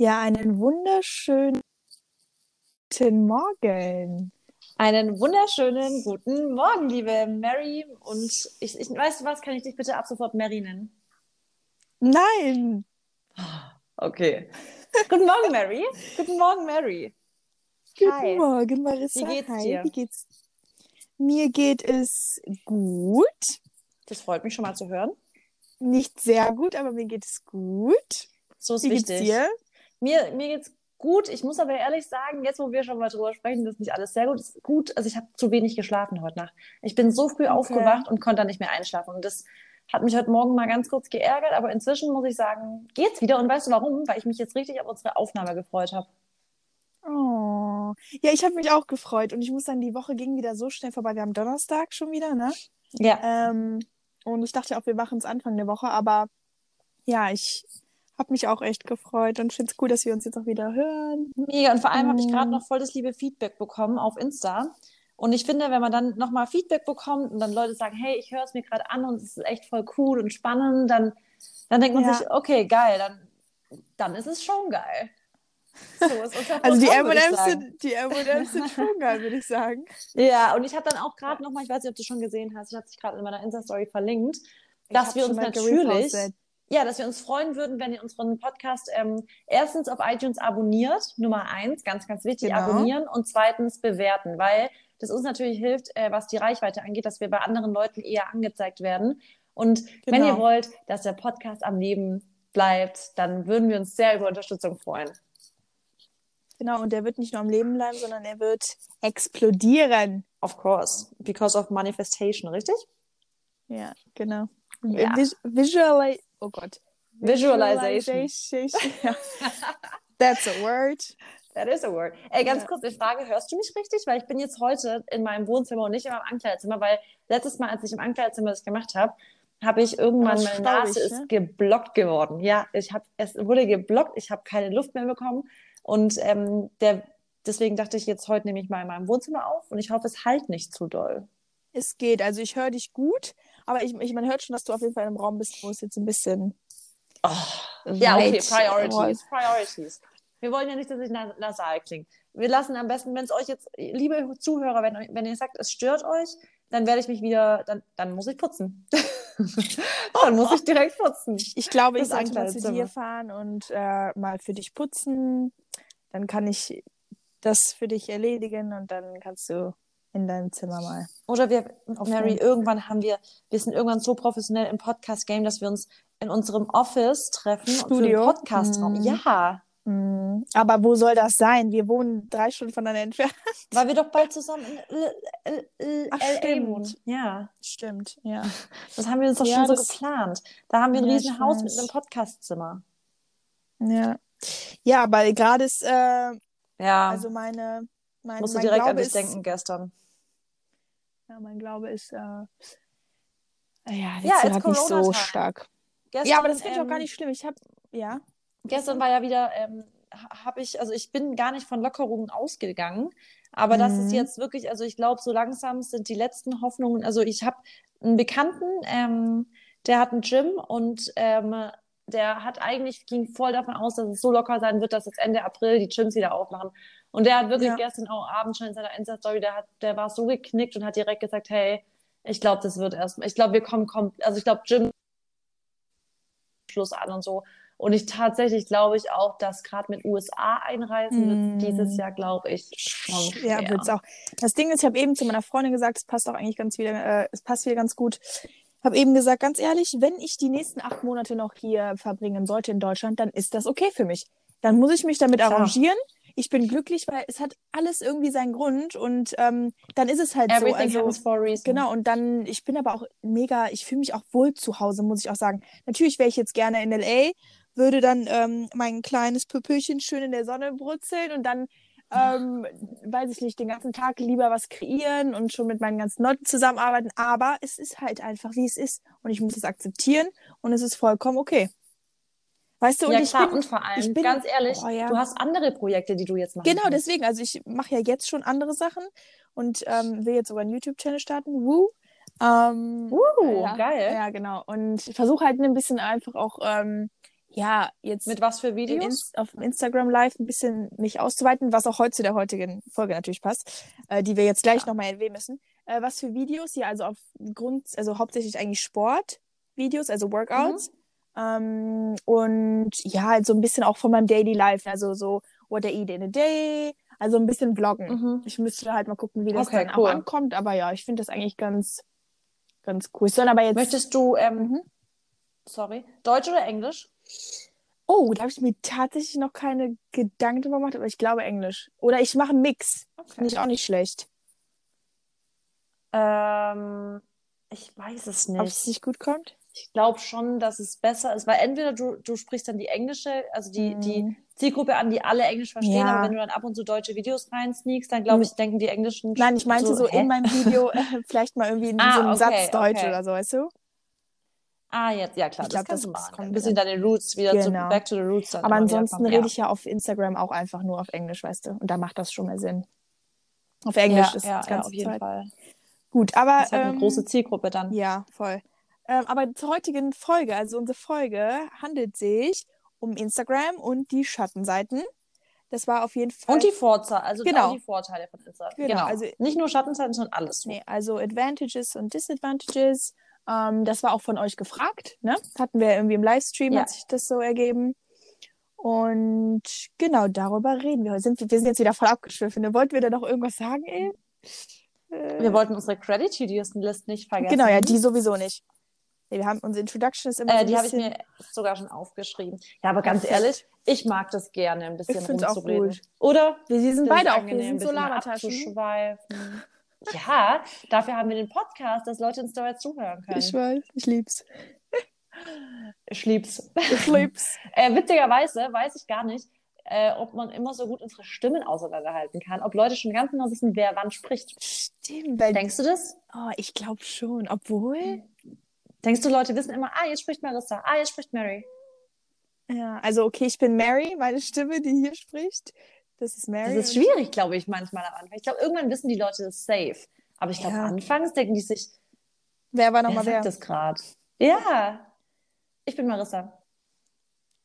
Ja, einen wunderschönen guten Morgen. Einen wunderschönen guten Morgen, liebe Mary. Und ich, ich weißt du was, kann ich dich bitte ab sofort Mary nennen? Nein. Okay. guten Morgen, Mary. Guten Morgen, Mary. Guten Hi. Morgen, Marissa. Wie geht's Hi. dir? Wie geht's? Mir geht es gut. Das freut mich schon mal zu hören. Nicht sehr gut, aber mir geht es gut. So ist Wie wichtig. geht's dir? Mir, mir geht's gut. Ich muss aber ehrlich sagen, jetzt wo wir schon mal drüber sprechen, das ist nicht alles sehr gut. Ist gut. Also ich habe zu wenig geschlafen heute Nacht. Ich bin so früh aufgewacht und konnte dann nicht mehr einschlafen. Und das hat mich heute Morgen mal ganz kurz geärgert, aber inzwischen muss ich sagen, geht's wieder. Und weißt du warum? Weil ich mich jetzt richtig auf unsere Aufnahme gefreut habe. Oh. Ja, ich habe mich auch gefreut und ich muss sagen, die Woche ging wieder so schnell vorbei. Wir haben Donnerstag schon wieder, ne? Ja. Ähm, und ich dachte auch, wir machen es Anfang der Woche, aber ja, ich habe mich auch echt gefreut und finde es cool, dass wir uns jetzt auch wieder hören. Mega. Und vor allem habe ich gerade noch voll das liebe Feedback bekommen auf Insta. Und ich finde, wenn man dann nochmal Feedback bekommt und dann Leute sagen, hey, ich höre es mir gerade an und es ist echt voll cool und spannend, dann, dann denkt man Ja. sich, okay, geil, dann, dann ist es schon geil. So ist unser Also die M&M's sind, die M&M's sind schon geil, würde ich sagen. Ja, und ich habe dann auch gerade nochmal, ich weiß nicht, ob du schon gesehen hast, ich habe dich gerade in meiner Insta-Story verlinkt, dass hab wir uns natürlich. Ja, dass wir uns freuen würden, wenn ihr unseren Podcast ähm, erstens auf iTunes abonniert, Nummer eins, ganz, ganz wichtig, Genau. abonnieren und zweitens bewerten, weil das uns natürlich hilft, äh, was die Reichweite angeht, dass wir bei anderen Leuten eher angezeigt werden. Und wenn Genau. ihr wollt, dass der Podcast am Leben bleibt, dann würden wir uns sehr über Unterstützung freuen. Genau, und der wird nicht nur am Leben bleiben, sondern er wird explodieren. Of course, because of manifestation, richtig? Ja, genau. Ja. Vis Visuali oh Gott. Visualization. That's a word. That is a word. Ey, ganz Ja. kurz eine Frage, hörst du mich richtig? Weil ich bin jetzt heute in meinem Wohnzimmer und nicht in meinem Ankleidezimmer, weil letztes Mal, als ich im Ankleidezimmer das gemacht habe, habe ich irgendwann, Aber meine Nase ist ne? geblockt geworden. Ja, ich habe, es wurde geblockt, ich habe keine Luft mehr bekommen und ähm, der, deswegen dachte ich, jetzt heute nehme ich mal in meinem Wohnzimmer auf und ich hoffe, es halt nicht zu doll. Es geht. Also ich höre dich gut, aber ich, ich, man hört schon, dass du auf jeden Fall im Raum bist, wo es jetzt ein bisschen. Oh. Ja, okay, Priorities, Priorities. Wir wollen ja nicht, dass ich na nasal klinge. Wir lassen am besten, wenn es euch jetzt, liebe Zuhörer, wenn, wenn ihr sagt, es stört euch, dann werde ich mich wieder, dann, dann muss ich putzen. dann muss ich direkt putzen. Ich glaube, ich Das sollte mal zu dir fahren und äh, mal für dich putzen. Dann kann ich das für dich erledigen und dann kannst du in deinem Zimmer mal. Oder wir, Mary, jeden irgendwann haben wir, wir sind irgendwann so professionell im Podcast-Game, dass wir uns in unserem Office treffen Studio? Podcast-Raum. Mhm. Ja, Mm, Aber wo soll das sein? Wir wohnen drei Stunden voneinander entfernt. weil wir doch bald zusammen in L L L Ach, LA stimmt. wohnen. Ja, Stimmt, ja. das haben wir uns doch Ja, schon so das- geplant. Da haben wir ein Ja, riesen Haus mit einem Podcast-Zimmer. Ja, ja aber gerade ist, äh, Ja, also meine, mein, musst du mein direkt Glaube an dich ist, denken gestern. Ja, mein Glaube ist, äh, ja, jetzt Ja, halt nicht so stark. Gestern, Ja, aber das finde ich auch gar ähm, nicht schlimm. Ich habe, ja. Gestern war ja wieder, ähm, habe ich, also ich bin gar nicht von Lockerungen ausgegangen, aber das ist Mhm. jetzt wirklich, also ich glaube, so langsam sind die letzten Hoffnungen, also ich habe einen Bekannten, ähm, der hat ein Gym und ähm, der hat eigentlich, ging voll davon aus, dass es so locker sein wird, dass jetzt Ende April die Gyms wieder aufmachen. Und der hat wirklich Ja. gestern auch abends schon in seiner Insta-Story, der hat, der war so geknickt und hat direkt gesagt, hey, ich glaube, das wird erst, ich glaube, wir kommen, kommen, also ich glaube, Gym Schluss an und so. Und ich tatsächlich glaube ich auch, dass gerade mit USA einreisen Mm. wird dieses Jahr, glaube ich, schon Ja, schwer. wird's auch. Das Ding ist, ich habe eben zu meiner Freundin gesagt, es passt auch eigentlich ganz wieder, äh, es passt wieder ganz gut. Habe eben gesagt, ganz ehrlich, wenn ich die nächsten acht Monate noch hier verbringen sollte in Deutschland, dann ist das okay für mich. Dann muss ich mich damit Klar. arrangieren. Ich bin glücklich, weil es hat alles irgendwie seinen Grund und ähm, dann ist es halt so. Everything Also, happens for a reason. Genau, und dann, ich bin aber auch mega, ich fühle mich auch wohl zu Hause, muss ich auch sagen. Natürlich wäre ich jetzt gerne in LA, würde dann ähm, mein kleines Pöpöchen schön in der Sonne brutzeln und dann, ähm, weiß ich nicht, den ganzen Tag lieber was kreieren und schon mit meinen ganzen Leuten zusammenarbeiten. Aber es ist halt einfach, wie es ist. Und ich muss es akzeptieren und es ist vollkommen okay. Weißt du, und ja, ich klar, bin, und vor allem, ich bin- ganz ehrlich, Oh, ja. du hast andere Projekte, die du jetzt machen Genau, kannst. deswegen. Also ich mache ja jetzt schon andere Sachen und ähm, will jetzt sogar einen YouTube-Channel starten. Woo. Ähm, Uh, ja, geil. Ja, genau. Und ich versuche halt ein bisschen einfach auch ähm, ja, jetzt Mit was für in Videos? Ins auf Instagram Live ein bisschen mich auszuweiten, was auch heute zu der heutigen Folge natürlich passt, äh, die wir jetzt gleich Ja. nochmal erwähnen müssen. Äh, was für Videos? Ja, also auf Grund, also hauptsächlich eigentlich Sportvideos, also Workouts. Ähm, und ja, halt so ein bisschen auch von meinem Daily Life, also so what I eat in a day, also ein bisschen vloggen. Mhm. Ich müsste halt mal gucken, wie das Okay, dann cool. auch ankommt, aber ja, ich finde das eigentlich ganz, ganz cool. Soll aber jetzt. Möchtest du, ähm, Mhm. sorry, Deutsch oder Englisch? Oh, da habe ich mir tatsächlich noch keine Gedanken drüber gemacht, aber ich glaube Englisch. Oder ich mache einen Mix. Finde ich auch nicht schlecht. Ähm, ich weiß es Ob es nicht. nicht gut kommt? Ich glaube schon, dass es besser ist, weil entweder du, du sprichst dann die englische, also die, die Mhm. Zielgruppe an, die alle Englisch verstehen, Ja. aber wenn du dann ab und zu deutsche Videos reinsneakst, dann glaube ich, denken die Englischen Nein, ich meinte so, hä? in meinem Video äh, vielleicht mal irgendwie in Ah, so einem okay, Satz Deutsch okay. oder so, weißt du? Ah, jetzt, ja klar, Ich glaub, das kannst das- du das machen. kommt Ein bisschen deine Roots wieder zu, Genau. back to the roots dann Aber ansonsten rede ja. ich ja auf Instagram auch einfach nur auf Englisch, weißt du? Und da macht das schon mehr Sinn. Auf Englisch ja, ist ja, das ja, ganze auf jeden Zeit. Fall. Gut, aber Das ist halt eine ähm, große Zielgruppe dann. Ja, voll. Ähm, aber zur heutigen Folge, also unsere Folge, handelt sich um Instagram und die Schattenseiten. Das war auf jeden Fall. Und die Vorteile, also Genau. die Vorteile von Instagram. Genau, Genau. also- Nicht nur Schattenzeiten, sondern alles. Nee, also Advantages und Disadvantages. Ähm, das war auch von euch gefragt, ne? Hatten wir irgendwie im Livestream, Ja. hat sich das so ergeben. Und genau darüber reden wir heute. Sind, wir sind jetzt wieder voll abgeschwiffen. Ne? Wollten wir da noch irgendwas sagen, ey? Äh, Wir wollten unsere Credit-List nicht vergessen. genau, ja, die sowieso nicht. Wir haben unsere Introduction ist immer so Äh, ein die habe ich mir sogar schon aufgeschrieben. Ja, aber ganz ehrlich, ich mag das gerne, ein bisschen Ich find's auch rumzureden. gut. Oder? Wir sind Das beide auch, wir sind so Labertaschen. abzuschweifen. Ja, dafür haben wir den Podcast, dass Leute uns dabei zuhören können. Ich weiß, ich lieb's. Ich lieb's. Ich lieb's. Äh, witzigerweise weiß ich gar nicht, äh, ob man immer so gut unsere Stimmen auseinanderhalten kann. Ob Leute schon ganz genau wissen, wer wann spricht. Stimmt, Denkst du das? oh, ich glaube schon. Obwohl, Denkst du, Leute wissen immer, ah, jetzt spricht Marissa, ah, jetzt spricht Mary. ja, also okay, ich bin Mary, meine Stimme, die hier spricht. Das ist Mary. Das ist schwierig, glaube ich, manchmal am Anfang. Ich glaube, irgendwann wissen die Leute das safe. Aber ich glaube, Ja. anfangs denken die sich, Wer war wer nochmal sagt wer? das gerade? Ja, ich bin Marissa.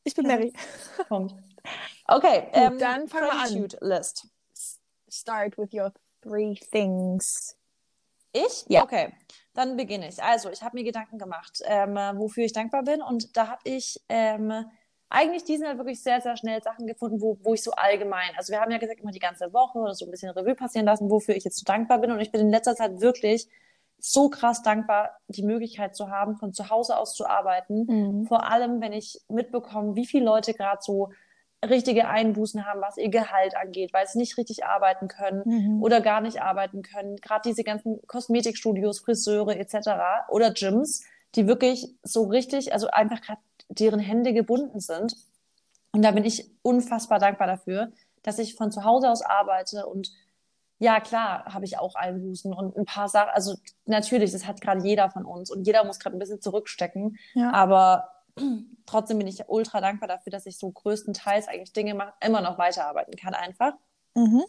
Ich bin Ja. Mary. Punkt. Okay, ähm, dann fangen wir an. List. Start with your three things. Ich? Ja. Okay, dann beginne ich. Also, ich habe mir Gedanken gemacht, ähm, äh, wofür ich dankbar bin. Und da habe ich ähm, eigentlich diesmal wirklich sehr, sehr schnell Sachen gefunden, wo, wo ich so allgemein, also wir haben ja gesagt, immer die ganze Woche oder so ein bisschen Revue passieren lassen, wofür ich jetzt so dankbar bin. Und ich bin in letzter Zeit wirklich so krass dankbar, die Möglichkeit zu haben, von zu Hause aus zu arbeiten. Mhm. Vor allem, wenn ich mitbekomme, wie viele Leute gerade so richtige Einbußen haben, was ihr Gehalt angeht, weil sie nicht richtig arbeiten können Mhm. oder gar nicht arbeiten können. Gerade diese ganzen Kosmetikstudios, Friseure etc. oder Gyms, die wirklich so richtig, also einfach gerade deren Hände gebunden sind. Und da bin ich unfassbar dankbar dafür, dass ich von zu Hause aus arbeite und ja, klar, habe ich auch Einbußen und ein paar Sachen. Also natürlich, das hat gerade jeder von uns und jeder muss gerade ein bisschen zurückstecken. Ja. Aber trotzdem bin ich ultra dankbar dafür, dass ich so größtenteils eigentlich Dinge mach, immer noch weiterarbeiten kann einfach. Mhm.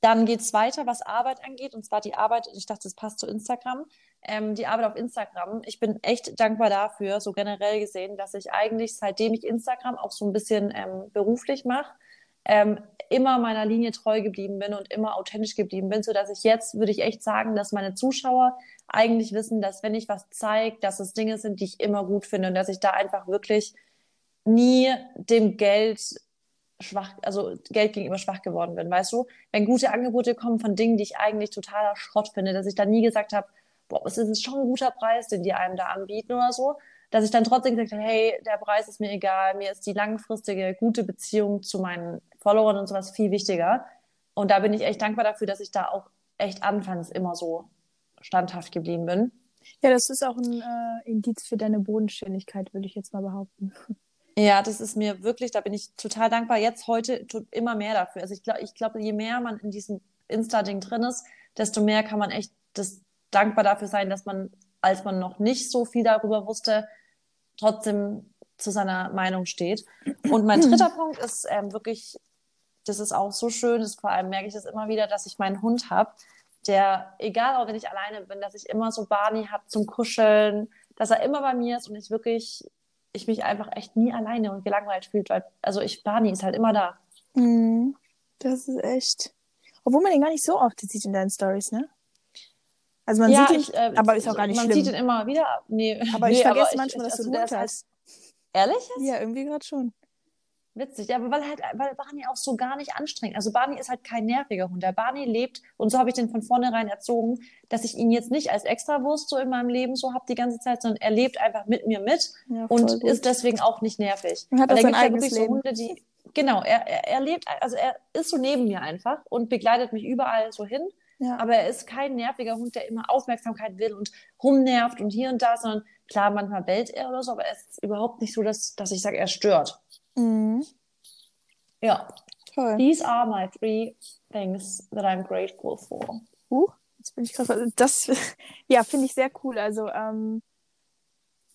Dann geht es weiter, was Arbeit angeht, und zwar die Arbeit, ich dachte, das passt zu Instagram, ähm, die Arbeit auf Instagram. Ich bin echt dankbar dafür, so generell gesehen, dass ich eigentlich, seitdem ich Instagram auch so ein bisschen ähm, beruflich mache, ähm, immer meiner Linie treu geblieben bin und immer authentisch geblieben bin, sodass ich jetzt, würde ich echt sagen, dass meine Zuschauer eigentlich wissen, dass wenn ich was zeige, dass es Dinge sind, die ich immer gut finde und dass ich da einfach wirklich nie dem Geld schwach, also Geld gegenüber schwach geworden bin, weißt du? Wenn gute Angebote kommen von Dingen, die ich eigentlich totaler Schrott finde, dass ich da nie gesagt habe, boah, es ist schon ein guter Preis, den die einem da anbieten oder so, dass ich dann trotzdem gesagt habe, hey, der Preis ist mir egal, mir ist die langfristige, gute Beziehung zu meinen Followern und sowas viel wichtiger. Und da bin ich echt dankbar dafür, dass ich da auch echt anfangs immer so standhaft geblieben bin. Ja, das ist auch ein äh, Indiz für deine Bodenständigkeit, würde ich jetzt mal behaupten. Ja, das ist mir wirklich, da bin ich total dankbar. Jetzt heute tut immer mehr dafür. Also ich glaube, ich glaube, je mehr man in diesem Insta-Ding drin ist, desto mehr kann man echt das dankbar dafür sein, dass man, als man noch nicht so viel darüber wusste, trotzdem zu seiner Meinung steht. Und mein dritter Punkt ist ähm, wirklich, das ist auch so schön, das vor allem merke ich das immer wieder, dass ich meinen Hund habe, der, egal auch wenn ich alleine bin, dass ich immer so Barney habe zum Kuscheln, dass er immer bei mir ist und ich wirklich ich mich einfach echt nie alleine und gelangweilt fühlt, weil, also ich, Barney ist halt immer da. Mhm. Das ist echt. Obwohl man den gar nicht so oft sieht in deinen Stories, ne? Also man ja, sieht ihn, ich, äh, aber ist auch gar nicht man schlimm. sieht ihn immer wieder. Nee, aber ich nee, vergesse aber manchmal, ich, dass du also ist hast. Halt, ehrlich jetzt? Ja, irgendwie gerade schon. Witzig, ja, aber weil halt, weil Barney auch so gar nicht anstrengend. Also Barney ist halt kein nerviger Hund. Der Barney lebt, und so habe ich den von vornherein erzogen, dass ich ihn jetzt nicht als Extrawurst so in meinem Leben so habe die ganze Zeit, sondern er lebt einfach mit mir mit Ja, und gut. ist deswegen auch nicht nervig. Und hat Weil auch sein gibt's ja eigenes wirklich so Leben. Hunde, die, genau, er, er, er lebt, also er ist so neben mir einfach und begleitet mich überall so hin. Ja. Aber er ist kein nerviger Hund, der immer Aufmerksamkeit will und rumnervt und hier und da, sondern klar, manchmal bellt er oder so, aber es ist überhaupt nicht so, dass, dass ich sage, er stört. Mhm. Ja. Toll. These are my three things that I'm grateful for. Uh, jetzt bin ich gerade. Das, ja, finde ich sehr cool. Also, ähm,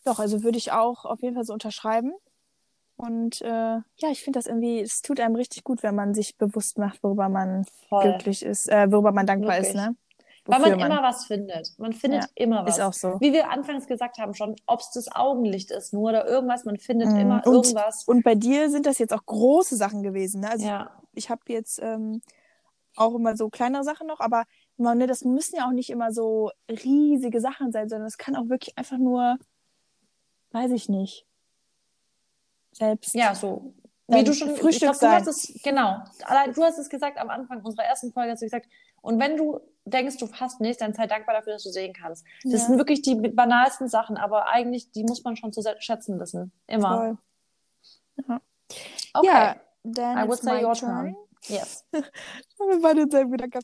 doch, also würde ich auch auf jeden Fall so unterschreiben. Und äh, ja, ich finde das irgendwie, es tut einem richtig gut, wenn man sich bewusst macht, worüber man Voll. glücklich ist, äh, worüber man dankbar Wirklich. ist, ne? Weil Wofür man immer was findet. Man findet Ja, immer was. Ist auch so. Wie wir anfangs gesagt haben schon, ob es das Augenlicht ist nur oder irgendwas, man findet Mhm. immer Und- irgendwas. Und bei dir sind das jetzt auch große Sachen gewesen, ne? Also Ja, ich habe jetzt ähm, auch immer so kleinere Sachen noch, aber man, ne, das müssen ja auch nicht immer so riesige Sachen sein, sondern es kann auch wirklich einfach nur, weiß ich nicht, selbst. ja, so. Wie du schon, Frühstück glaub, du hast es, genau. Du hast es gesagt am Anfang unserer ersten Folge, hast du gesagt, und wenn du denkst, du hast nichts, dann sei dankbar dafür, dass du sehen kannst. Das Ja. sind wirklich die banalsten Sachen, aber eigentlich, die muss man schon zu schätzen wissen. Immer. Voll. Okay. Ja, then I would say your turn. turn. Yes. Wir beide denselben Gedanken.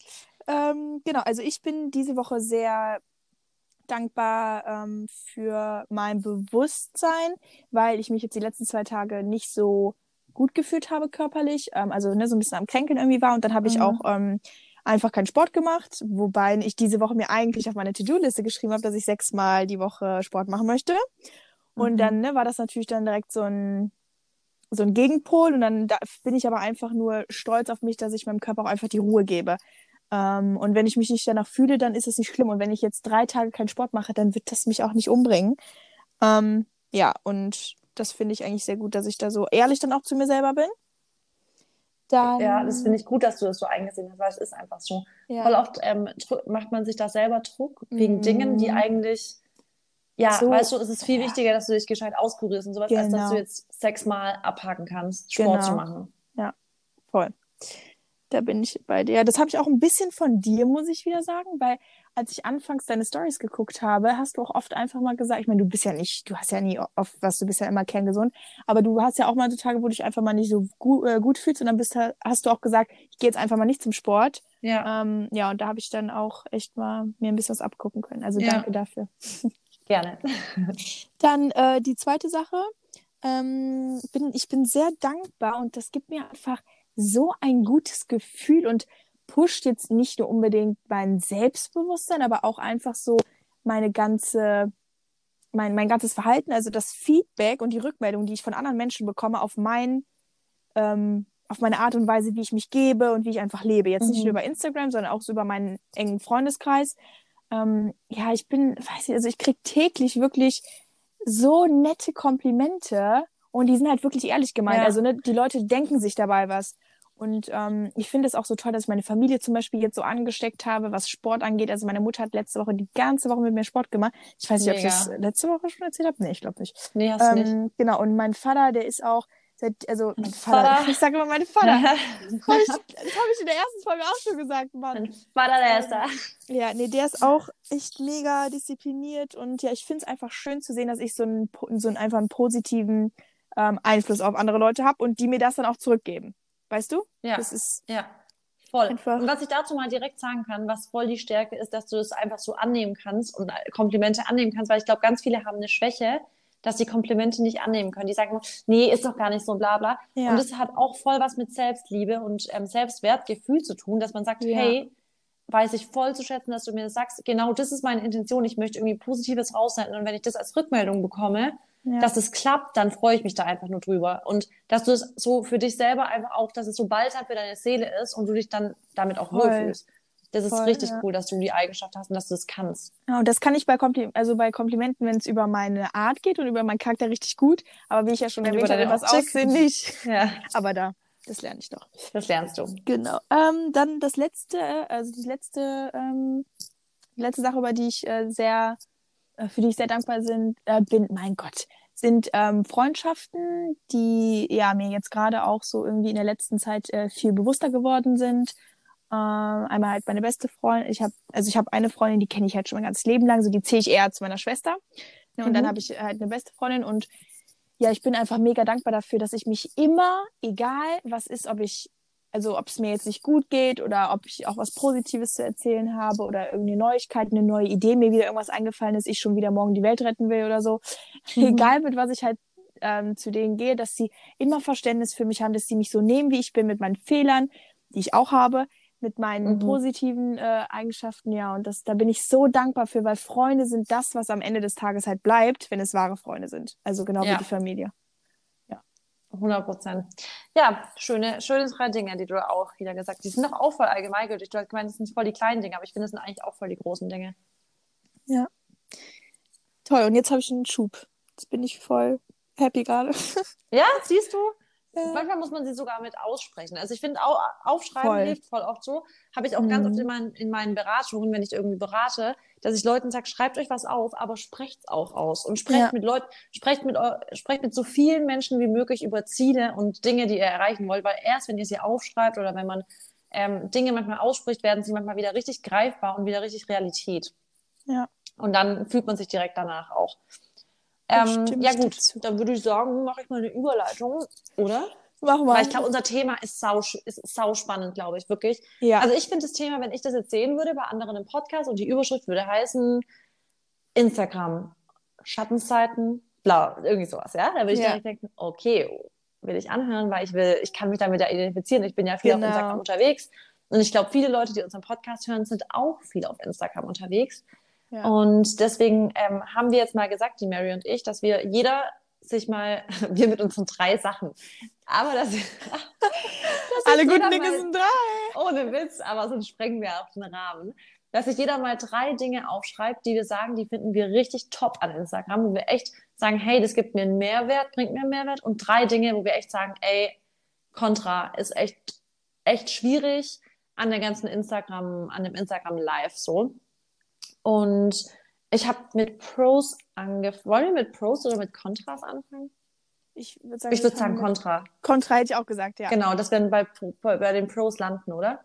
Ähm, genau, also ich bin diese Woche sehr dankbar ähm, für mein Bewusstsein, weil ich mich jetzt die letzten zwei Tage nicht so gut gefühlt habe körperlich, ähm, also ne, so ein bisschen am Kränkeln irgendwie war und dann habe ich Mhm. auch ähm, einfach keinen Sport gemacht, wobei ich diese Woche mir eigentlich auf meine To-Do-Liste geschrieben habe, dass ich sechsmal die Woche Sport machen möchte. Und Mhm. dann ne, war das natürlich dann direkt so ein so ein Gegenpol und dann da bin ich aber einfach nur stolz auf mich, dass ich meinem Körper auch einfach die Ruhe gebe. Ähm, und wenn ich mich nicht danach fühle, dann ist es nicht schlimm. Und wenn ich jetzt drei Tage keinen Sport mache, dann wird das mich auch nicht umbringen. Ähm, ja, und das finde ich eigentlich sehr gut, dass ich da so ehrlich dann auch zu mir selber bin. Dann, Ja, das finde ich gut, dass du das so eingesehen hast, weil es ist einfach so. ja. Voll oft ähm, macht man sich da selber Druck wegen Mhm. Dingen, die eigentlich, ja, So. weißt du, es ist viel wichtiger, dass du dich gescheit auskurierst und sowas, als dass Genau. du jetzt sechsmal abhaken kannst, Sport Genau. zu machen. Voll. Da bin ich bei dir. Das habe ich auch ein bisschen von dir, muss ich wieder sagen, weil als ich anfangs deine Stories geguckt habe, hast du auch oft einfach mal gesagt, ich meine, du bist ja nicht, du hast ja nie oft was, du bist ja immer kerngesund, aber du hast ja auch mal so Tage, wo du dich einfach mal nicht so gut, äh, gut fühlst und dann bist, hast du auch gesagt, ich gehe jetzt einfach mal nicht zum Sport. Ja, Ähm, ja, und da habe ich dann auch echt mal mir ein bisschen was abgucken können. Also Ja. danke dafür. gerne. Dann äh, die zweite Sache. Ähm, bin, ich bin sehr dankbar und das gibt mir einfach so ein gutes Gefühl und pusht jetzt nicht nur unbedingt mein Selbstbewusstsein, aber auch einfach so meine ganze, mein, mein ganzes Verhalten, also das Feedback und die Rückmeldung, die ich von anderen Menschen bekomme auf mein, ähm, auf meine Art und Weise, wie ich mich gebe und wie ich einfach lebe. Jetzt nicht Mhm. nur über Instagram, sondern auch so über meinen engen Freundeskreis. Ähm, ja, ich bin, weiß ich, also ich krieg täglich wirklich so nette Komplimente und die sind halt wirklich ehrlich gemeint. Ja. Also ne, die Leute denken sich dabei was. Und ähm, ich finde es auch so toll, dass ich meine Familie zum Beispiel jetzt so angesteckt habe, was Sport angeht. Also meine Mutter hat letzte Woche die ganze Woche mit mir Sport gemacht. Ich weiß nicht, ob ich Mega. das letzte Woche schon erzählt habe. Nee, ich glaube nicht. Nee, hast du nicht. Ähm, genau, und mein Vater, der ist auch seit, also mein Vater. Vater, ich sage immer mein Vater. Hab das habe ich in der ersten Folge auch schon gesagt, Mann. Mein Vater, der ist da. Ja, nee, der ist auch echt mega diszipliniert und ja, ich finde es einfach schön zu sehen, dass ich so einen, so einen einfach einen positiven ähm, Einfluss auf andere Leute habe und die mir das dann auch zurückgeben. Weißt du? Ja. Das ist Ja, voll. Einfach- Und was ich dazu mal direkt sagen kann, was voll die Stärke ist, dass du das einfach so annehmen kannst und Komplimente annehmen kannst, weil ich glaube, ganz viele haben eine Schwäche, dass sie Komplimente nicht annehmen können. Die sagen, nee, ist doch gar nicht so, bla bla. Ja. Und das hat auch voll was mit Selbstliebe und ähm, Selbstwertgefühl zu tun, dass man sagt, Ja. hey, weiß ich voll zu schätzen, dass du mir das sagst. Genau das ist meine Intention. Ich möchte irgendwie Positives raussenden. Und wenn ich das als Rückmeldung bekomme, ja. dass es klappt, dann freue ich mich da einfach nur drüber. Und dass du es so für dich selber einfach auch, dass es so balsam für deine Seele ist und du dich dann damit auch wohlfühlst. Das ist Voll, richtig ja. cool, dass du die Eigenschaft hast und dass du das kannst. Ja, und das kann ich bei, Kompli also bei Komplimenten, wenn es über meine Art geht und über meinen Charakter richtig gut. Aber wie ich ja schon Und erwähnt habe, über das. Aussehen nicht. Ja, Aber da, das lerne ich doch. das lernst du. Genau. Ähm, dann das letzte, also die letzte, ähm, letzte Sache, über die ich äh, sehr, für die ich sehr dankbar sind, äh, bin, mein Gott, sind ähm, Freundschaften, die ja mir jetzt gerade auch so irgendwie in der letzten Zeit äh, viel bewusster geworden sind. Ähm, einmal halt meine beste Freundin. Ich habe, also ich habe eine Freundin, die kenne ich halt schon mein ganzes Leben lang, so die zähle ich eher zu meiner Schwester. Ne, und Mhm. dann habe ich halt eine beste Freundin und ja, ich bin einfach mega dankbar dafür, dass ich mich immer, egal was ist, ob ich, also ob es mir jetzt nicht gut geht oder ob ich auch was Positives zu erzählen habe oder irgendeine Neuigkeit, eine neue Idee, mir wieder irgendwas eingefallen ist, ich schon wieder morgen die Welt retten will oder so. Mhm. Egal mit was ich halt ähm, zu denen gehe, dass sie immer Verständnis für mich haben, dass sie mich so nehmen, wie ich bin, mit meinen Fehlern, die ich auch habe, mit meinen Mhm. positiven äh, Eigenschaften, ja. Und das, da bin ich so dankbar für, weil Freunde sind das, was am Ende des Tages halt bleibt, wenn es wahre Freunde sind. Also genau Ja. wie die Familie. 100 Prozent. Ja, schöne, schöne drei Dinge, die du auch wieder gesagt hast. Die sind doch auch voll allgemeingültig. Du hast gemeint, das sind voll die kleinen Dinge, aber ich finde, das sind eigentlich auch voll die großen Dinge. Toll, und jetzt habe ich einen Schub. Jetzt bin ich voll happy gerade. Ja, siehst du? Ja. Manchmal muss man sie sogar mit aussprechen. Also ich finde, au aufschreiben Voll. hilft voll oft so. Habe ich auch ganz Mhm. oft in meinen, in meinen Beratungen, wenn ich irgendwie berate, dass ich Leuten sage, schreibt euch was auf, aber sprecht's auch aus. Und sprecht Ja. mit Leuten, sprecht mit, sprecht mit so vielen Menschen wie möglich über Ziele und Dinge, die ihr erreichen wollt. Weil erst, wenn ihr sie aufschreibt oder wenn man ähm, Dinge manchmal ausspricht, werden sie manchmal wieder richtig greifbar und wieder richtig Realität. Ja. Und dann fühlt man sich direkt danach auch. Ähm, stimmt ja gut, dazu. dann würde ich sagen, mache ich mal eine Überleitung, oder? Machen wir. Weil ich glaube, unser Thema ist sau, ist sau spannend, glaube ich, wirklich. ja. Also ich finde das Thema, wenn ich das jetzt sehen würde bei anderen im Podcast und die Überschrift würde heißen Instagram, Schattenseiten, bla, irgendwie sowas, ja? Da würde ich Ja. direkt denken, okay, will ich anhören, weil ich will, ich kann mich damit ja identifizieren. Ich bin ja viel Genau. auf Instagram unterwegs. Und ich glaube, viele Leute, die unseren Podcast hören, sind auch viel auf Instagram unterwegs. Ja. Und deswegen ähm, haben wir jetzt mal gesagt, die Mary und ich, dass wir jeder sich mal, wir mit unseren drei Sachen, aber das, dass Alle guten Dinge mal- sind drei. ohne Witz, aber sonst sprengen wir auf den Rahmen. Dass sich jeder mal drei Dinge aufschreibt, die wir sagen, die finden wir richtig top an Instagram, wo wir echt sagen, hey, das gibt mir einen Mehrwert, bringt mir einen Mehrwert. Und drei Dinge, wo wir echt sagen, ey, Contra ist echt, echt schwierig an der ganzen Instagram, an dem Instagram Live so. Und ich habe mit Pros angefangen. Wollen wir mit Pros oder mit Kontras anfangen? Ich würde sagen, Ich würde wir sagen Contra. Contra hätte ich auch gesagt, ja. Genau, dass wir bei, bei, den Pros landen, oder?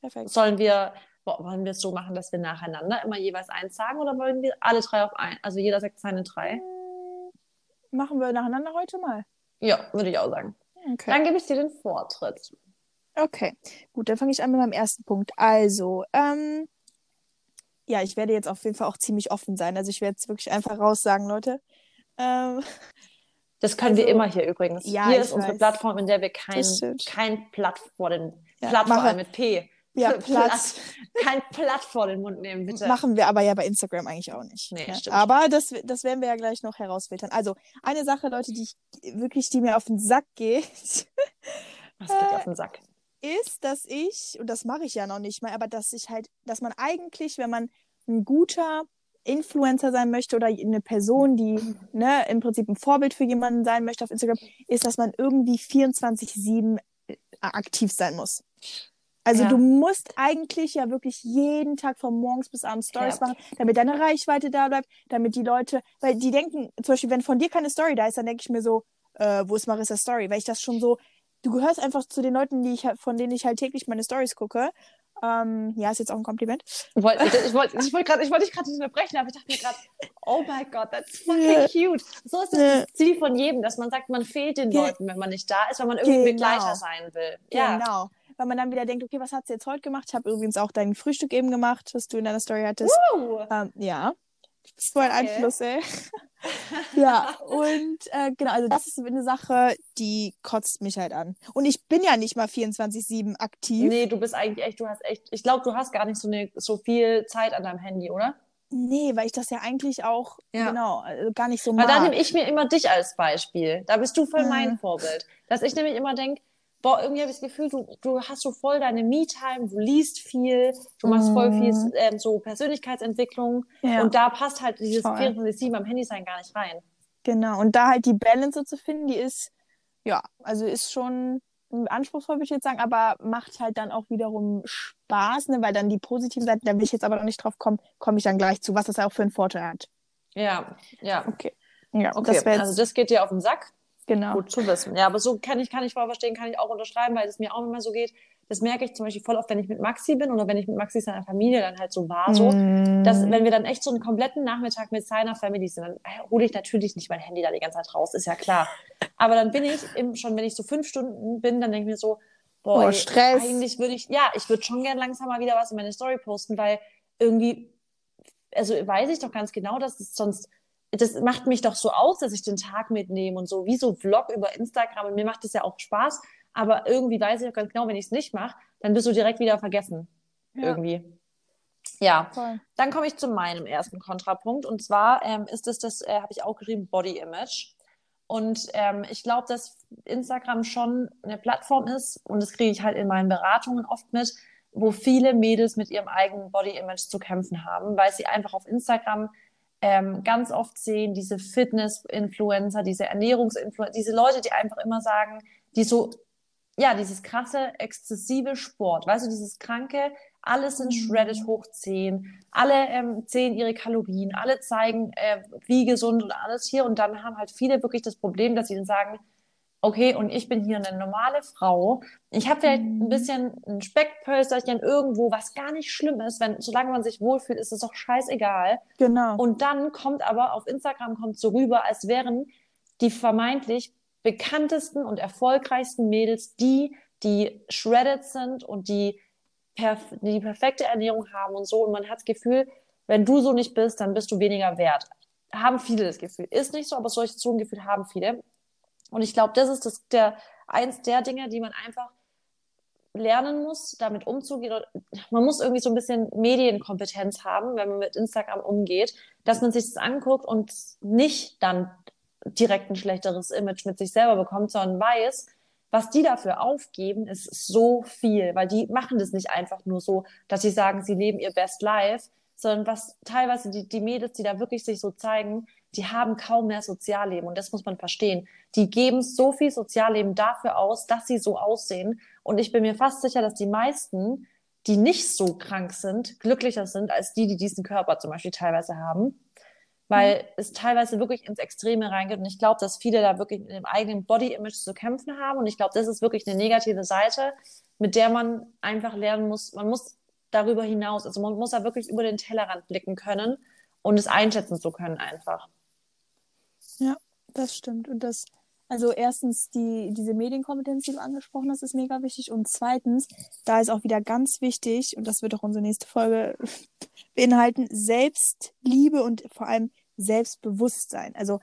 Perfekt. Sollen wir, wo- wollen wir es so machen, dass wir nacheinander immer jeweils eins sagen oder wollen wir alle drei auf ein? Also jeder sagt seine drei? Hm, Machen wir nacheinander heute mal. Ja, würde ich auch sagen. Okay. Dann gebe ich dir den Vortritt. Okay, gut, dann fange ich an mit meinem ersten Punkt. Also, ähm, ja, ich werde jetzt auf jeden Fall auch ziemlich offen sein. Also ich werde jetzt wirklich einfach raussagen, Leute. Ähm, Das können wir Also, immer hier übrigens. ja, hier ist unsere weiß. Plattform, in der wir kein, kein Platt vor den, Ja, Platt vor mache- allem mit P. Ja. Platz. Kein Platt vor den Mund nehmen, bitte. machen wir aber ja bei Instagram eigentlich auch nicht. Nee, ne? stimmt. Aber das, das werden wir ja gleich noch herausfiltern. Also, eine Sache, Leute, die ich wirklich, die mir auf den Sack geht, Was geht dir auf den Sack? Ist, dass ich, und das mache ich ja noch nicht mal, aber dass ich halt, dass man eigentlich, wenn man ein guter Influencer sein möchte oder eine Person, die ne, im Prinzip ein Vorbild für jemanden sein möchte auf Instagram, ist, dass man irgendwie 24-7 aktiv sein muss. Also Ja. du musst eigentlich ja wirklich jeden Tag von morgens bis abends Stories Ja. machen, damit deine Reichweite da bleibt, damit die Leute, weil die denken, zum Beispiel, wenn von dir keine Story da ist, dann denke ich mir so, äh, wo ist Marissa Story? Weil ich das schon so, du gehörst einfach zu den Leuten, die ich, halt- von denen ich halt täglich meine Stories gucke. Ähm, ja, ist jetzt auch ein Kompliment. Ich wollte ich wollt, ich wollt grad- ich wollt dich gerade nicht unterbrechen, aber ich dachte mir gerade, oh my God, that's fucking cute. So ist das, das Ziel von jedem, dass man sagt, man fehlt den Leuten, wenn man nicht da ist, weil man irgendwie Genau. Begleiter sein will. Ja, Genau. Weil man dann wieder denkt, okay, was hat sie jetzt heute gemacht? Ich habe übrigens auch dein Frühstück eben gemacht, was du in deiner Story hattest. Uh, Ähm, ja. Voll ein. Einfluss, ey. ja, und äh, genau, also das ist eine Sache, die kotzt mich halt an. Und ich bin ja nicht mal 24-7 aktiv. nee, du bist eigentlich echt, du hast echt, ich glaube, du hast gar nicht so, eine, so viel Zeit an deinem Handy, oder? Nee, weil ich das ja eigentlich auch, Ja. genau, also gar nicht so Weil da mag. nehme ich mir immer dich als Beispiel. Da bist du voll Mhm. mein Vorbild. Dass ich nämlich immer denke, boah, irgendwie habe ich das Gefühl, du, du hast so voll deine Me-Time, du liest viel, du machst voll viel Mhm. ähm, so Persönlichkeitsentwicklung Ja. und da passt halt dieses Voll. 24-7 am Handy sein gar nicht rein. Genau. Und da halt die Balance so zu finden, die ist, ja, also ist schon anspruchsvoll, würde ich jetzt sagen, aber macht halt dann auch wiederum Spaß, ne? Weil dann die positiven Seiten, da will ich jetzt aber noch nicht drauf kommen, komme ich dann gleich zu, was das auch für einen Vorteil hat. Ja, ja. Okay. Ja, Okay, das also das geht dir auf den Sack. Genau. Gut zu wissen. Ja, aber so kann ich, kann ich voll verstehen, kann ich auch unterschreiben, weil es mir auch immer so geht. Das merke ich zum Beispiel voll oft, wenn ich mit Maxi bin oder wenn ich mit Maxi seiner Familie dann halt so war, so, Mm. dass wenn wir dann echt so einen kompletten Nachmittag mit seiner Family sind, dann äh, hole ich natürlich nicht mein Handy da die ganze Zeit raus, ist ja klar. Aber dann bin ich im, schon, wenn ich so fünf Stunden bin, dann denke ich mir so, boah, Oh, Stress. eigentlich würde ich, ja, ich würde schon gern langsam mal wieder was in meine Story posten, weil irgendwie, also weiß ich doch ganz genau, dass es sonst, das macht mich doch so aus, dass ich den Tag mitnehme und so, wie so Vlog über Instagram und mir macht das ja auch Spaß, aber irgendwie weiß ich auch ganz genau, wenn ich es nicht mache, dann bist du direkt wieder vergessen. Ja. Irgendwie. Ja, Voll. dann komme ich zu meinem ersten Kontrapunkt. Und zwar ähm, ist es das, äh, habe ich auch geschrieben, Body Image. Und ähm, ich glaube, dass Instagram schon eine Plattform ist, und das kriege ich halt in meinen Beratungen oft mit, wo viele Mädels mit ihrem eigenen Body Image zu kämpfen haben, weil sie einfach auf Instagram ähm, ganz oft sehen, diese Fitness-Influencer, diese Ernährungsinfluencer, diese Leute, die einfach immer sagen, die so, ja, dieses krasse, exzessive Sport, weißt du, dieses kranke, alle sind Mhm. shredded hoch 10, alle ähm, zählen ihre Kalorien, alle zeigen, äh, wie gesund und alles hier. Und dann haben halt viele wirklich das Problem, dass sie dann sagen, okay, und ich bin hier eine normale Frau. Ich habe vielleicht ein Mhm. bisschen ein Speckpölsterchen irgendwo, was gar nicht schlimm ist. Wenn, solange man sich wohlfühlt, ist es doch scheißegal. Genau. Und dann kommt aber auf Instagram kommt so rüber, als wären die vermeintlich bekanntesten und erfolgreichsten Mädels die, die shredded sind und die, perf die perfekte Ernährung haben und so. Und man hat das Gefühl, wenn du so nicht bist, dann bist du weniger wert. Haben viele das Gefühl. Ist nicht so, aber solch, so ein Gefühl haben viele. Und ich glaube, das ist das, der, eins der Dinge, die man einfach lernen muss, damit umzugehen. Man muss irgendwie so ein bisschen Medienkompetenz haben, wenn man mit Instagram umgeht, dass man sich das anguckt und nicht dann direkt ein schlechteres Image mit sich selber bekommt, sondern weiß, was die dafür aufgeben, ist so viel, weil die machen das nicht einfach nur so, dass sie sagen, sie leben ihr Best Life, sondern was teilweise die, die Mädels, die da wirklich sich so zeigen, die haben kaum mehr Sozialleben und das muss man verstehen. Die geben so viel Sozialleben dafür aus, dass sie so aussehen und ich bin mir fast sicher, dass die meisten, die nicht so krank sind, glücklicher sind als die, die diesen Körper zum Beispiel teilweise haben weil es teilweise wirklich ins Extreme reingeht. Und ich glaube, dass viele da wirklich mit dem eigenen Body-Image zu kämpfen haben. Und ich glaube, das ist wirklich eine negative Seite, mit der man einfach lernen muss. Man muss darüber hinaus, also man muss da wirklich über den Tellerrand blicken können und es einschätzen zu können einfach. Das stimmt. Und das, also erstens, die, diese Medienkompetenz, die du angesprochen hast, ist mega wichtig. Und zweitens, da ist auch wieder ganz wichtig, und das wird auch unsere nächste Folge beinhalten, Selbstliebe und vor allem Selbstbewusstsein. Also,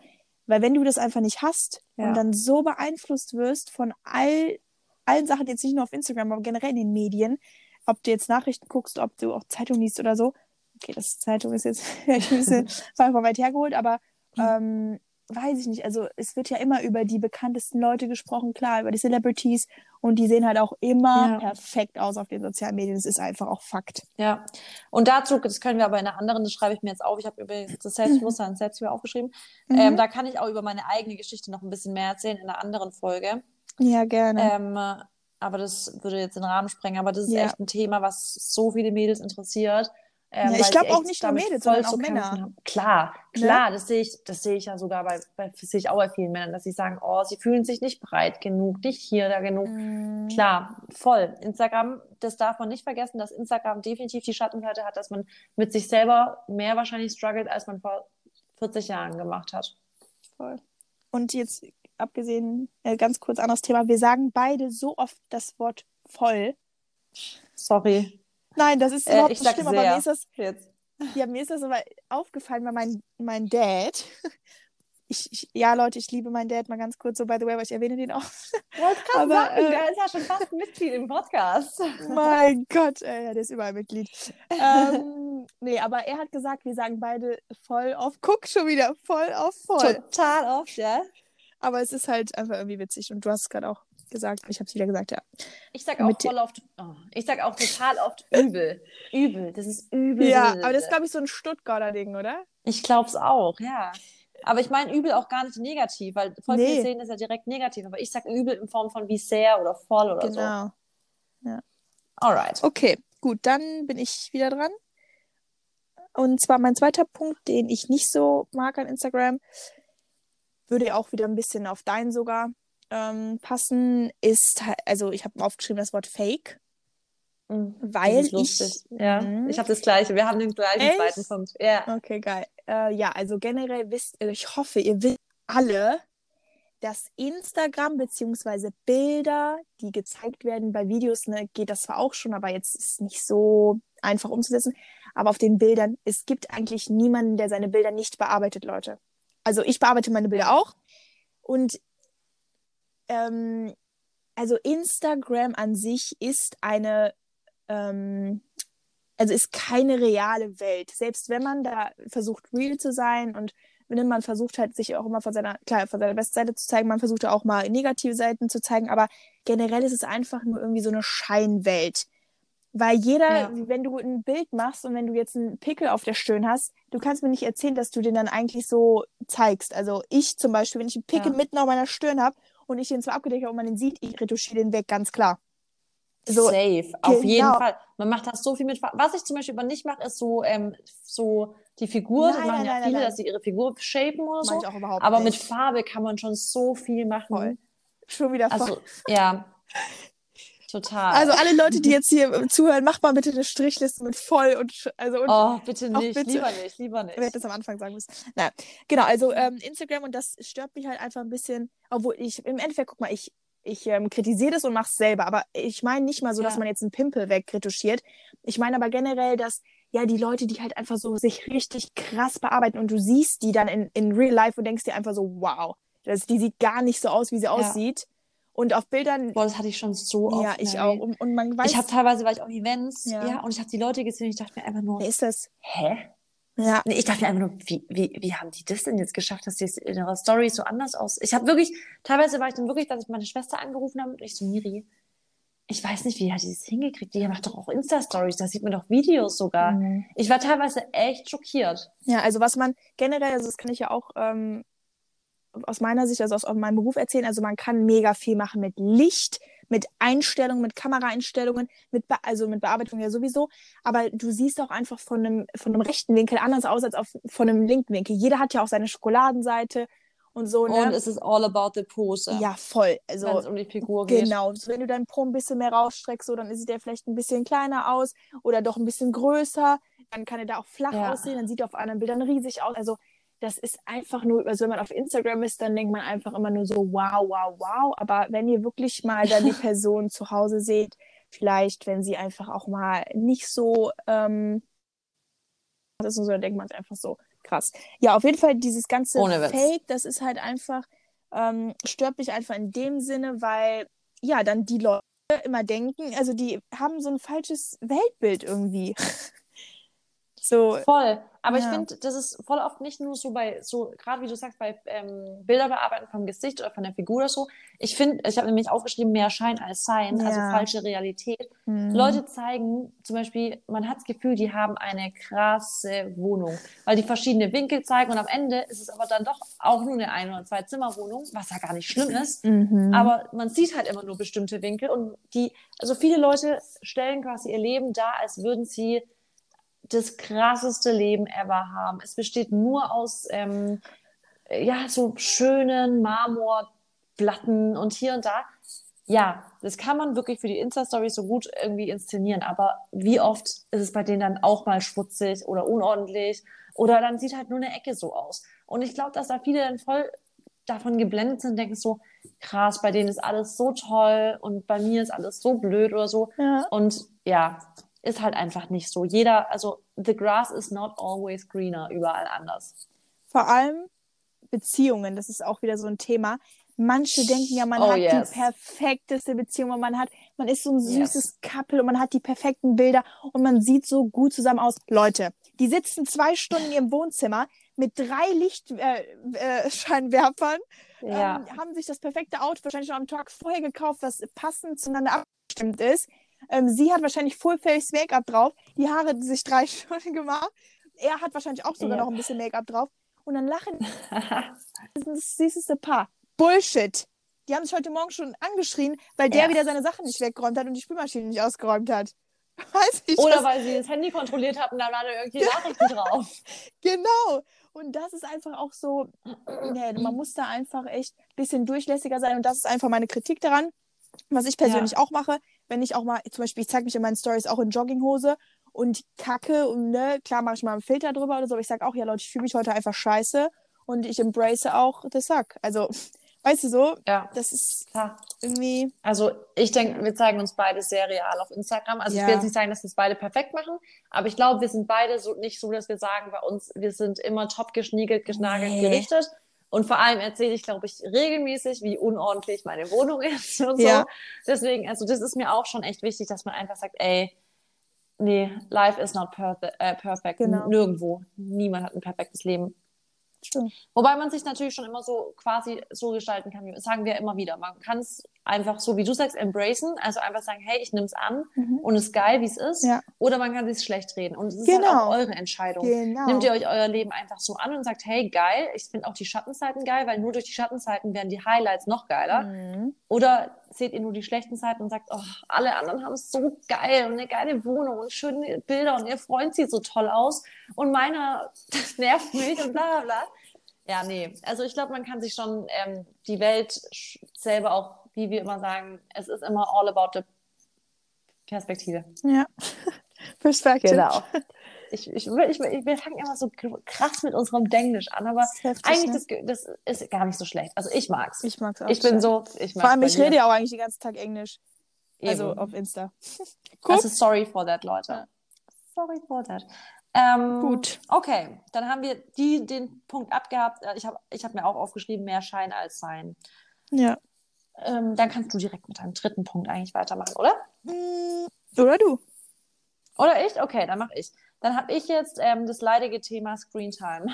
weil wenn du das einfach nicht hast Ja. und dann so beeinflusst wirst von all, allen Sachen, jetzt nicht nur auf Instagram, aber generell in den Medien, ob du jetzt Nachrichten guckst, ob du auch Zeitung liest oder so. Okay, das Zeitung ist jetzt ein bisschen weit hergeholt, aber ähm, weiß ich nicht. Also es wird ja immer über die bekanntesten Leute gesprochen, klar, über die Celebrities und die sehen halt auch immer Ja. perfekt aus auf den sozialen Medien. Das ist einfach auch Fakt. Ja, und dazu, das können wir aber in einer anderen, das schreibe ich mir jetzt auf, ich habe übrigens das Selbstbewusstsein und Selbstliebe aufgeschrieben, Mhm. ähm, da kann ich auch über meine eigene Geschichte noch ein bisschen mehr erzählen in einer anderen Folge. Ja, gerne. Ähm, aber das würde jetzt den Rahmen sprengen. Aber das ist Ja. echt ein Thema, was so viele Mädels interessiert. Ähm, Ja, ich weil sie glaub auch nicht nur Mädels, sondern auch Männer. haben. Klar, Ne? klar, das sehe ich, das sehe ich ja sogar bei, bei sehe ich auch bei vielen Männern, dass sie sagen, oh, sie fühlen sich nicht breit genug, nicht hier, da genug. Mhm. Klar, voll. Instagram, das darf man nicht vergessen, dass Instagram definitiv die Schattenseite hat, dass man mit sich selber mehr wahrscheinlich struggelt, als man vor 40 Jahren gemacht hat. Voll. Und jetzt abgesehen, äh, ganz kurz anderes Thema. Wir sagen beide so oft das Wort voll. Sorry. Nein, das ist Äh, überhaupt ich nicht schlimm, aber mir sehr. ist das, Jetzt. ja, mir ist das aber aufgefallen, weil mein, mein Dad, ich, ich, ja, Leute, ich liebe meinen Dad mal ganz kurz so, by the way, weil ich erwähne den auch. Wollte gerade sagen, äh, der ist ja schon fast ein Mitglied im Podcast. Mein Gott, ey, der ist überall Mitglied. ähm, nee, aber er hat gesagt, wir sagen beide voll auf, guck schon wieder, voll auf voll. Total oft, ja. Aber es ist halt einfach irgendwie witzig und du hast es gerade auch gesagt. Ich habe es wieder gesagt, ja. Ich sag auch voll oft, oh, ich sag auch total oft übel. übel. Das ist übel. Ja, aber das ist, glaube ich, so ein Stuttgarter Ding, oder? Ich glaube es auch, ja. Aber ich meine übel auch gar nicht negativ, weil voll nee. viele Szenen ist ja direkt negativ. Aber ich sag übel in Form von wie sehr oder voll oder genau. so. Genau. Ja. Alright. Okay, gut, dann bin ich wieder dran. Und zwar mein zweiter Punkt, den ich nicht so mag an Instagram, würde auch wieder ein bisschen auf deinen sogar ähm, passen, ist, also ich habe aufgeschrieben das Wort Fake. Mhm, weil ich. Ja, mh, ich habe das gleiche. Wir haben den gleichen echt? zweiten Punkt. Ja. Okay, geil. Äh, ja, also generell wisst, ich hoffe, ihr wisst alle, dass Instagram bzw. Bilder, die gezeigt werden bei Videos, ne, geht das zwar auch schon, aber jetzt ist es nicht so einfach umzusetzen. Aber auf den Bildern, es gibt eigentlich niemanden, der seine Bilder nicht bearbeitet, Leute. Also ich bearbeite meine Bilder auch. Und ähm, also Instagram an sich ist eine, ähm, also ist keine reale Welt. Selbst wenn man da versucht, real zu sein und wenn man versucht halt, sich auch immer von seiner, klar, von seiner besten Seite zu zeigen, man versucht auch mal negative Seiten zu zeigen, aber generell ist es einfach nur irgendwie so eine Scheinwelt. Weil jeder, ja. wenn du ein Bild machst und wenn du jetzt einen Pickel auf der Stirn hast, du kannst mir nicht erzählen, dass du den dann eigentlich so zeigst. Also ich zum Beispiel, wenn ich einen Pickel ja. mitten auf meiner Stirn habe und ich den zwar abgedeckt habe und man den sieht, ich retuschiere den weg, ganz klar. So, Safe, auf jeden genau. Fall. Man macht das so viel mit. Was ich zum Beispiel aber nicht mache, ist so, ähm, so die Figur. Nein, machen nein, ja nein, viele, dass sie ihre Figur shapen oder so. Aber nicht. mit Farbe kann man schon so viel machen. Voll. Schon wieder voll. Also, ja. Total. Also alle Leute, die jetzt hier zuhören, macht mal bitte eine Strichliste mit voll und also und Oh, bitte nicht, bitte, lieber nicht, lieber nicht. Ich hätte das am Anfang sagen müssen. Naja, genau, also ähm, Instagram und das stört mich halt einfach ein bisschen, obwohl ich im Endeffekt guck mal, ich ich ähm, kritisiere das und mache es selber, aber ich meine nicht mal so, ja. dass man jetzt einen Pimpel wegretuschiert. Ich meine aber generell, dass ja die Leute, die halt einfach so sich richtig krass bearbeiten und du siehst die dann in, in Real Life und denkst dir einfach so, wow, das, die sieht gar nicht so aus, wie sie ja. aussieht. Und auf Bildern. Boah, das hatte ich schon so oft. Ja, ich auch. Und, und man weiß. Ich habe teilweise war ich auf Events, ja, ja und ich habe die Leute gesehen ich dachte mir einfach nur. Wer ist das? Hä? Ja. Nee, ich dachte mir einfach nur, wie, wie, wie haben die das denn jetzt geschafft, dass die in ihrer Story so anders aus. Ich habe wirklich, teilweise war ich dann wirklich, dass ich meine Schwester angerufen habe und ich so, Miri, ich weiß nicht, wie hat die das hingekriegt? Die macht doch auch Insta-Stories, da sieht man doch Videos sogar. Mhm. Ich war teilweise echt schockiert. Ja, also was man generell, also das kann ich ja auch ähm, aus meiner Sicht, also aus, meinem Beruf erzählen, also man kann mega viel machen mit Licht, mit Einstellungen, mit Kameraeinstellungen, mit Be also mit Bearbeitung ja sowieso. Aber du siehst auch einfach von einem, von einem rechten Winkel anders aus als auf, von einem linken Winkel. Jeder hat ja auch seine Schokoladenseite und so. Ne? Und es ist all about the pose. Ja, voll. Also, wenn es um die Figur geht. Genau. So, wenn du deinen Po ein bisschen mehr rausstreckst, so, dann sieht der vielleicht ein bisschen kleiner aus oder doch ein bisschen größer. Dann kann er da auch flach ja. aussehen. Dann sieht er auf anderen Bildern riesig aus. Also das ist einfach nur, also wenn man auf Instagram ist, dann denkt man einfach immer nur so, wow, wow, wow. Aber wenn ihr wirklich mal dann die Person zu Hause seht, vielleicht, wenn sie einfach auch mal nicht so, ähm, das ist so, dann denkt man es einfach so, krass. Ja, auf jeden Fall dieses ganze Fake, das ist halt einfach, ähm, stört mich einfach in dem Sinne, weil, ja, dann die Leute immer denken, also die haben so ein falsches Weltbild irgendwie. so. Voll. Aber ja. ich finde, das ist voll oft nicht nur so bei, so gerade wie du sagst, bei ähm, Bilderbearbeiten vom Gesicht oder von der Figur oder so. Ich finde, ich habe nämlich aufgeschrieben, mehr Schein als Sein, also ja. also falsche Realität. Mhm. Leute zeigen zum Beispiel, man hat das Gefühl, die haben eine krasse Wohnung, weil die verschiedene Winkel zeigen und am Ende ist es aber dann doch auch nur eine Ein- oder Zwei-Zimmer-Wohnung, was ja gar nicht schlimm ist. Mhm. Aber man sieht halt immer nur bestimmte Winkel und die, also viele Leute stellen quasi ihr Leben dar, als würden sie das krasseste Leben ever haben. Es besteht nur aus ähm, ja, so schönen Marmorplatten und hier und da. Ja, das kann man wirklich für die Insta-Story so gut irgendwie inszenieren, aber wie oft ist es bei denen dann auch mal schmutzig oder unordentlich oder dann sieht halt nur eine Ecke so aus. Und ich glaube, dass da viele dann voll davon geblendet sind und denken so, krass, bei denen ist alles so toll und bei mir ist alles so blöd oder so. Ja. Und ja, ist halt einfach nicht so. Jeder, also the grass is not always greener überall anders. Vor allem Beziehungen, das ist auch wieder so ein Thema. Manche denken ja, man oh, hat yes. die perfekteste Beziehung und man hat, man ist so ein süßes yes. Couple und man hat die perfekten Bilder und man sieht so gut zusammen aus. Leute, die sitzen zwei Stunden in ihrem Wohnzimmer, mit drei Lichtscheinwerfern. Äh, äh, Ja. ähm, haben sich das perfekte Outfit wahrscheinlich schon am Tag vorher gekauft, was passend zueinander abgestimmt ist. Ähm, sie hat wahrscheinlich Full-Face Make-up drauf, die Haare sich drei Stunden gemacht. Er hat wahrscheinlich auch sogar Ja. noch ein bisschen Make-up drauf. Und dann lachen die. Das ist das süßeste Paar. Bullshit. Die haben sich heute Morgen schon angeschrien, weil der Ja. wieder seine Sachen nicht weggeräumt hat und die Spülmaschine nicht ausgeräumt hat. Weiß ich Oder was- weil sie das Handy kontrolliert haben, da waren irgendwie Nachrichten drauf. Genau. Und das ist einfach auch so, nee, man muss da einfach echt ein bisschen durchlässiger sein. Und das ist einfach meine Kritik daran. Was ich persönlich auch mache, wenn ich auch mal, zum Beispiel, ich zeige mich in meinen Stories auch in Jogginghose und kacke und ne, klar mache ich mal einen Filter drüber oder so, aber ich sage auch, ja Leute, ich fühle mich heute einfach scheiße und ich embrace auch das Sack. Also, weißt du so, Ja, das ist klar. irgendwie, Also ich denke, wir zeigen uns beide sehr real auf Instagram. Also ich Ja. will jetzt nicht sagen, dass wir es beide perfekt machen, aber ich glaube, wir sind beide so nicht so, dass wir sagen, bei uns, wir sind immer top geschniegelt, geschnagelt, Nee. gerichtet. Und vor allem erzähle ich, glaube ich, regelmäßig, wie unordentlich meine Wohnung ist und so. Ja. Deswegen, also das ist mir auch schon echt wichtig, dass man einfach sagt, ey, nee, life is not perfect, äh, perfect. Genau. Nirgendwo. Niemand hat ein perfektes Leben. stimmt. Wobei man sich natürlich schon immer so quasi so gestalten kann, sagen wir immer wieder. Man kann es einfach so, wie du sagst, embracen, also einfach sagen, hey, ich nehme es an Mhm. und es ist geil, wie es ist. Ja. Oder man kann sich schlecht reden. Und es ist halt Genau. auch eure Entscheidung. Genau. Nehmt ihr euch euer Leben einfach so an und sagt, hey, geil, ich finde auch die Schattenzeiten geil, weil nur durch die Schattenzeiten werden die Highlights noch geiler. Mhm. Oder seht ihr nur die schlechten Zeiten und sagt, oh, alle anderen haben es so geil und eine geile Wohnung und schöne Bilder und ihr Freund sieht so toll aus und meiner, das nervt mich und bla bla bla. Ja, nee. Also ich glaube, man kann sich schon ähm, die Welt selber auch, wie wir immer sagen, es ist immer all about the Perspektive. Ja. Perspective. Genau. Ich, ich, will- ich, wir fangen immer so krass mit unserem Denglisch an, aber heftig, eigentlich ne? das, das ist gar nicht so schlecht. Also ich mag's. Ich, Ich mag's auch. bin sehr. so, ich mag's Vor allem, ich rede ja auch eigentlich den ganzen Tag Englisch. Also Eben. auf Insta. Also sorry for that, Leute. Sorry for that. Ähm, Gut. Okay, dann haben wir die, den Punkt abgehabt. Äh, Ich habe ich hab mir auch aufgeschrieben, mehr Schein als Sein. Ja. Ähm, dann kannst du direkt mit deinem dritten Punkt eigentlich weitermachen, oder? Oder du? Oder ich? Okay, dann mache ich. Dann habe ich jetzt ähm, das leidige Thema Screentime.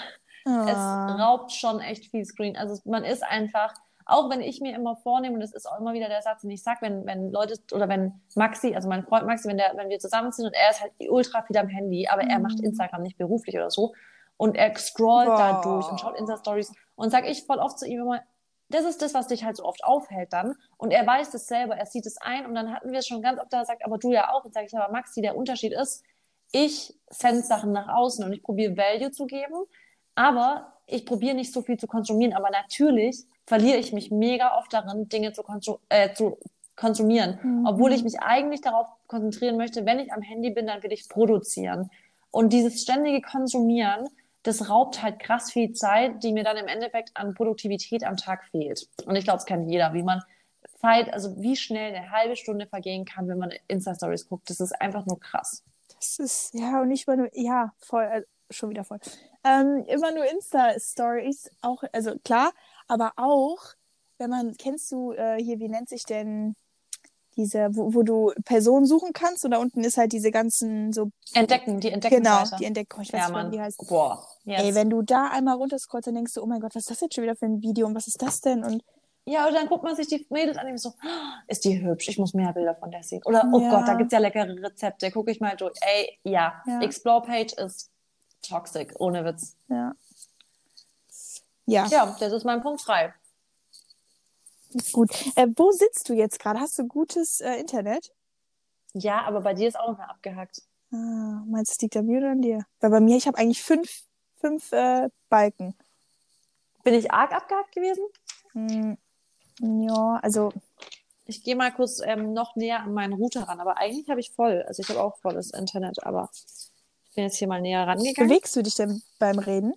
Es Ah. raubt schon echt viel Screen. Also man ist einfach, auch wenn ich mir immer vornehme, und das ist auch immer wieder der Satz, den ich sage, wenn, wenn Leute oder wenn Maxi, also mein Freund Maxi, wenn, der, wenn wir zusammen sind und er ist halt ultra viel am Handy, aber er macht Mhm. Instagram nicht beruflich oder so und er scrollt da Boah. durch und schaut Insta-Stories und sage ich voll oft zu ihm immer, das ist das, was dich halt so oft aufhält dann. Und er weiß das selber, er sieht es ein und dann hatten wir es schon ganz oft, da sagt, aber du ja auch. Und sage ich, aber Maxi, der Unterschied ist, ich sende Sachen nach außen und ich probiere Value zu geben, aber ich probiere nicht so viel zu konsumieren. Aber natürlich verliere ich mich mega oft darin, Dinge zu, konsu äh, zu konsumieren. Mhm. Obwohl ich mich eigentlich darauf konzentrieren möchte, wenn ich am Handy bin, dann will ich produzieren. Und dieses ständige Konsumieren, das raubt halt krass viel Zeit, die mir dann im Endeffekt an Produktivität am Tag fehlt. Und ich glaube, es kennt jeder, wie man Zeit, also wie schnell eine halbe Stunde vergehen kann, wenn man Insta-Stories guckt. Das ist einfach nur krass. Das ist, ja, und nicht mal nur, ja, voll, äh, schon wieder voll. Ähm, immer nur Insta-Stories, auch, also klar, aber auch, wenn man, kennst du äh, hier, wie nennt sich denn diese, wo, wo du Personen suchen kannst und da unten ist halt diese ganzen, so, Entdecken, die entdecken genau, weiter. die Entdeckung, ich weiß ja, nicht, wie die heißt. Boah. Yes. Ey, wenn du da einmal runterscrollst, dann denkst du, oh mein Gott, was ist das jetzt schon wieder für ein Video und was ist das denn? Und Ja, und dann guckt man sich die Mädels an und so, "Ah, ist die hübsch, ich muss mehr Bilder von der sehen. Oder, oh Ja. Gott, da gibt's ja leckere Rezepte, gucke ich mal durch. Ey, ja, Ja. Explore-Page ist toxic, ohne Witz. ja. Ja, Ja, das ist mein Punkt frei. Gut. Äh, wo sitzt du jetzt gerade? Hast du gutes äh, Internet? Ja, aber bei dir ist auch noch mal abgehackt. Ah, meinst du, es liegt an mir oder an dir? Weil bei mir, ich habe eigentlich fünf, fünf äh, Balken. Bin ich arg abgehackt gewesen? Hm, ja, also, Ich gehe mal kurz ähm, noch näher an meinen Router ran, aber eigentlich habe ich voll. Also ich habe auch volles Internet, aber ich bin jetzt hier mal näher rangegangen. bewegst du dich denn beim Reden?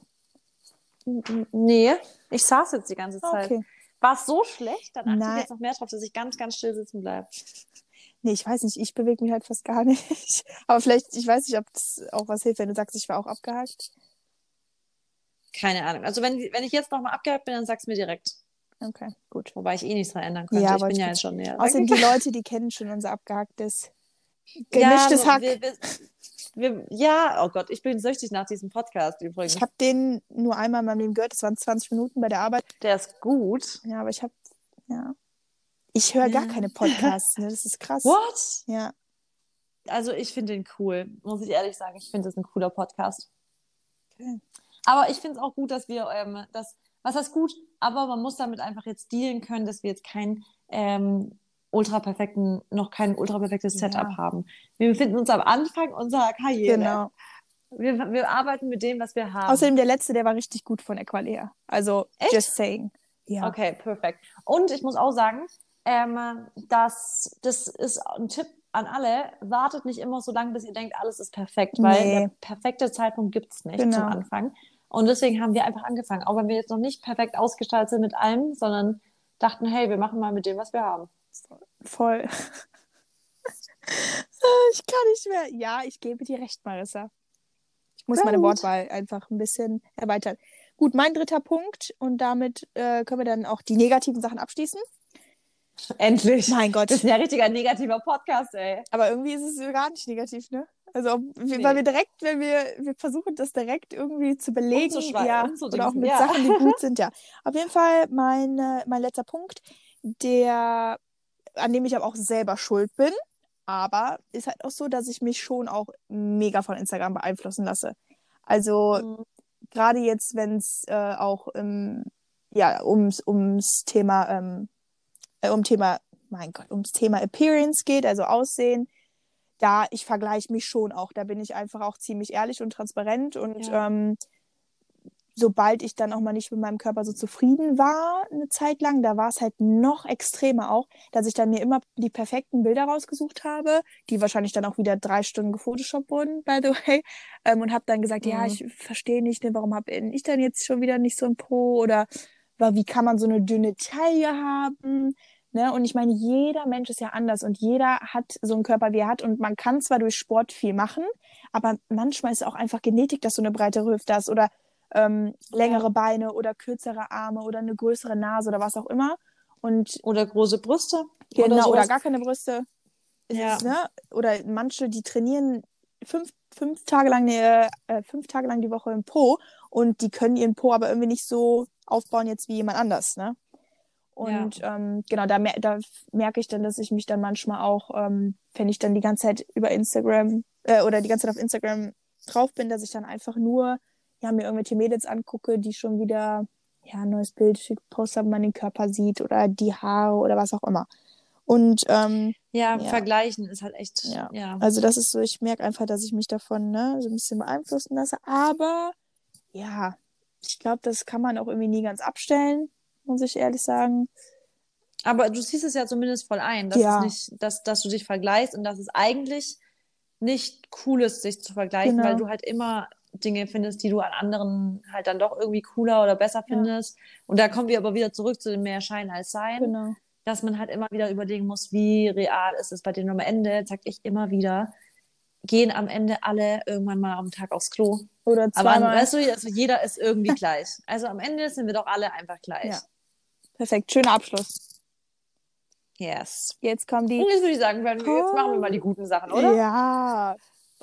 Nee, ich saß jetzt die ganze Zeit. Okay. War es so schlecht? Dann achte ich jetzt noch mehr drauf, dass ich ganz, ganz still sitzen bleibe. Nee, ich weiß nicht, ich bewege mich halt fast gar nicht. Aber vielleicht, ich weiß nicht, ob das auch was hilft, wenn du sagst, ich war auch abgehakt. Keine Ahnung. Also wenn, wenn ich jetzt nochmal abgehakt bin, dann sag's mir direkt. Okay, gut. Wobei ich eh nichts dran ändern könnte. Ja, ich bin ja jetzt schon näher. Außerdem die Leute, die kennen schon unser abgehacktes, Ja, gemischtes nur Hack. Wir, wir, Wir, ja, oh Gott, ich bin süchtig nach diesem Podcast übrigens. Ich habe den nur einmal in meinem Leben gehört. Das waren 20 Minuten bei der Arbeit. Der ist gut. Ja, aber ich habe, ja. Ich höre Ja. gar keine Podcasts. Ne? Das ist krass. What? Ja. Also ich finde den cool, muss ich ehrlich sagen. Ich finde das ein cooler Podcast. Okay. Aber ich finde es auch gut, dass wir ähm, das, was heißt gut, aber man muss damit einfach jetzt dealen können, dass wir jetzt kein ähm, ultra perfekten, noch kein ultra perfektes Ja. Setup haben. Wir befinden uns am Anfang unserer Karriere. Genau. Wir, wir arbeiten mit dem, was wir haben. Außerdem der letzte, der war richtig gut von Equalea. Also, Echt? just saying. Ja. Okay, perfekt. Und ich muss auch sagen, ähm, dass das ist ein Tipp an alle, wartet nicht immer so lange, bis ihr denkt, alles ist perfekt, weil Nee. der perfekte Zeitpunkt gibt es nicht Genau. zum Anfang. Und deswegen haben wir einfach angefangen, auch wenn wir jetzt noch nicht perfekt ausgestaltet sind mit allem, sondern dachten, hey, wir machen mal mit dem, was wir haben. Voll. ich kann nicht mehr. Ja, ich gebe dir recht, Marissa. Ich muss Sehr meine gut. Wortwahl einfach ein bisschen erweitern. Gut, mein dritter Punkt und damit äh, können wir dann auch die negativen Sachen abschließen. Endlich. Mein Gott. Das ist ja ein richtiger negativer Podcast, ey. Aber irgendwie ist es gar nicht negativ, ne? Also, ob, Nee. weil wir direkt, wenn wir, wir versuchen das direkt irgendwie zu belegen, ja, oder auch mit ja. Sachen, die gut sind, ja. Auf jeden Fall mein, äh, mein letzter Punkt, der, an dem ich aber auch selber schuld bin, aber ist halt auch so, dass ich mich schon auch mega von Instagram beeinflussen lasse. Also, Mhm. gerade jetzt, wenn es äh, auch ähm, ja, ums, ums Thema, ähm, äh, um Thema, mein Gott, ums Thema Appearance geht, also Aussehen, da ich vergleiche mich schon auch. Da bin ich einfach auch ziemlich ehrlich und transparent und Ja. ähm, sobald ich dann auch mal nicht mit meinem Körper so zufrieden war, eine Zeit lang, da war es halt noch extremer auch, dass ich dann mir immer die perfekten Bilder rausgesucht habe, die wahrscheinlich dann auch wieder drei Stunden gefotoshoppt wurden, by the way, ähm, und habe dann gesagt, ja, Mhm. ich verstehe nicht, ne, warum habe ich dann jetzt schon wieder nicht so ein Po oder wie kann man so eine dünne Taille haben? Ne? Und ich meine, jeder Mensch ist ja anders und jeder hat so einen Körper, wie er hat. Und man kann zwar durch Sport viel machen, aber manchmal ist es auch einfach Genetik, dass du eine breitere Hüfte hast oder ähm, längere Beine oder kürzere Arme oder eine größere Nase oder was auch immer. Und Oder große Brüste. genau, oder, sowas. gar keine Brüste. Ja. es, ne? Oder manche, die trainieren fünf, fünf, Tage lang, äh, fünf Tage lang die Woche im Po und die können ihren Po aber irgendwie nicht so aufbauen jetzt wie jemand anders, ne? Und ähm, genau, da, mer da merke ich dann, dass ich mich dann manchmal auch, ähm, wenn ich dann die ganze Zeit über Instagram äh, oder die ganze Zeit auf Instagram drauf bin, dass ich dann einfach nur ja, mir irgendwelche Mädels angucke, die schon wieder ja, ein neues Bild haben, man den Körper sieht oder die Haare oder was auch immer. Und ähm, Ja, Ja. vergleichen ist halt echt. Ja. ja. also das ist so, ich merke einfach, dass ich mich davon ne, so ein bisschen beeinflussen lasse. Aber ja, ich glaube, das kann man auch irgendwie nie ganz abstellen, muss ich ehrlich sagen. Aber du siehst es ja zumindest voll ein, dass, Ja. nicht, dass, dass du dich vergleichst und dass es eigentlich nicht cool ist, sich zu vergleichen, Genau. weil du halt immer Dinge findest, die du an anderen halt dann doch irgendwie cooler oder besser Ja. findest. Und da kommen wir aber wieder zurück zu dem mehr Schein als Sein, Genau. dass man halt immer wieder überlegen muss, wie real ist es bei denen. Am Ende, sag ich immer wieder, gehen am Ende alle irgendwann mal am Tag aufs Klo. Oder Aber an, zweimal. weißt du, also jeder ist irgendwie gleich. Also am Ende sind wir doch alle einfach gleich. Ja. Perfekt, schöner Abschluss. Yes. Jetzt kommen die. Jetzt würde ich sagen, wir, jetzt machen wir mal die guten Sachen, oder? Ja.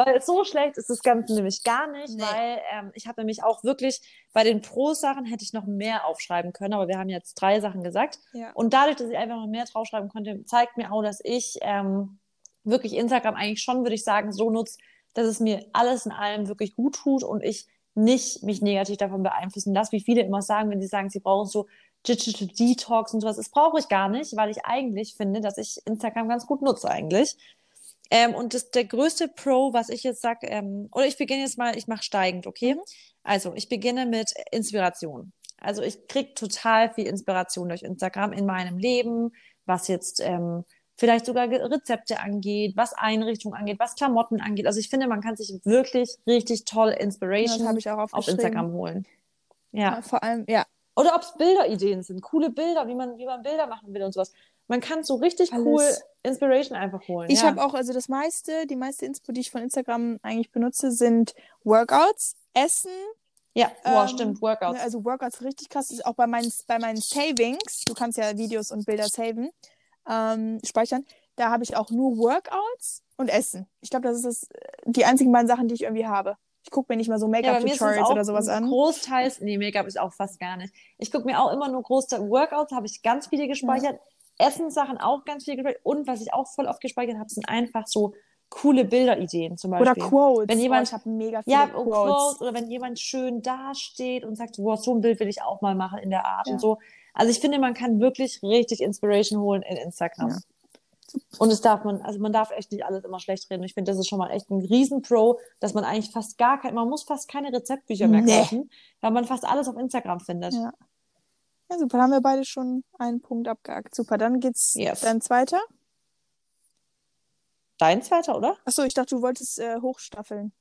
Weil so schlecht ist das Ganze nämlich gar nicht, Nee. weil ähm, ich habe nämlich auch wirklich bei den Pros-Sachen hätte ich noch mehr aufschreiben können, aber wir haben jetzt drei Sachen gesagt. ja. Und dadurch, dass ich einfach noch mehr draufschreiben konnte, zeigt mir auch, dass ich ähm, wirklich Instagram eigentlich schon, würde ich sagen, so nutze, dass es mir alles in allem wirklich gut tut und ich nicht mich negativ davon beeinflussen lasse, wie viele immer sagen, wenn sie sagen, sie brauchen so Digital Detox und sowas. Das brauche ich gar nicht, weil ich eigentlich finde, dass ich Instagram ganz gut nutze eigentlich. Ähm, und das, der größte Pro, was ich jetzt sage, ähm, oder ich beginne jetzt mal, ich mache steigend, okay? Also ich beginne mit Inspiration. Also ich kriege total viel Inspiration durch Instagram in meinem Leben, was jetzt ähm, vielleicht sogar Rezepte angeht, was Einrichtung angeht, was Klamotten angeht. Also ich finde, man kann sich wirklich richtig tolle Das Inspiration auch auf. Instagram holen. Ja. Ja, vor allem, ja. Oder ob es Bilderideen sind, coole Bilder, wie man, wie man Bilder machen will und sowas. Man kann so richtig Alles. cool Inspiration einfach holen. Ich ja. habe auch, also das meiste, die meiste Inspo, die ich von Instagram eigentlich benutze, sind Workouts, Essen. Ja, boah, ähm, stimmt, Workouts. Ne, Also Workouts richtig krass. Ist auch bei meinen, bei meinen Savings, du kannst ja Videos und Bilder saven, ähm, speichern. da habe ich auch nur Workouts und Essen. Ich glaube, das ist das, die einzigen beiden Sachen, die ich irgendwie habe. Ich gucke mir nicht mal so Make-up-Tutorials ja, oder sowas an. Großteils, nee, Make-up ist auch fast gar nicht. Ich gucke mir auch immer nur Großteils Workouts, habe ich ganz viele gespeichert. Ja. Essenssachen auch ganz viele gespeichert. Und was ich auch voll oft gespeichert habe, sind einfach so coole Bilderideen zum Beispiel. Oder Quotes. Wenn jemand, oh, ich habe mega viele ja, Quotes. Quotes. Oder wenn jemand schön dasteht und sagt, wow, so ein Bild will ich auch mal machen in der Art ja. und so. Also ich finde, man kann wirklich richtig Inspiration holen in Instagram. Ja. Und es darf man, also man darf echt nicht alles immer schlecht reden. Ich finde, das ist schon mal echt ein Riesenpro, dass man eigentlich fast gar kein, man muss fast keine Rezeptbücher mehr nee. kaufen, weil man fast alles auf Instagram findet. Ja. Ja, super. Dann haben wir beide schon einen Punkt abgehakt. Super, dann geht's yes. dann zweiter. Dein zweiter, oder? Achso, ich dachte, du wolltest äh, hochstaffeln.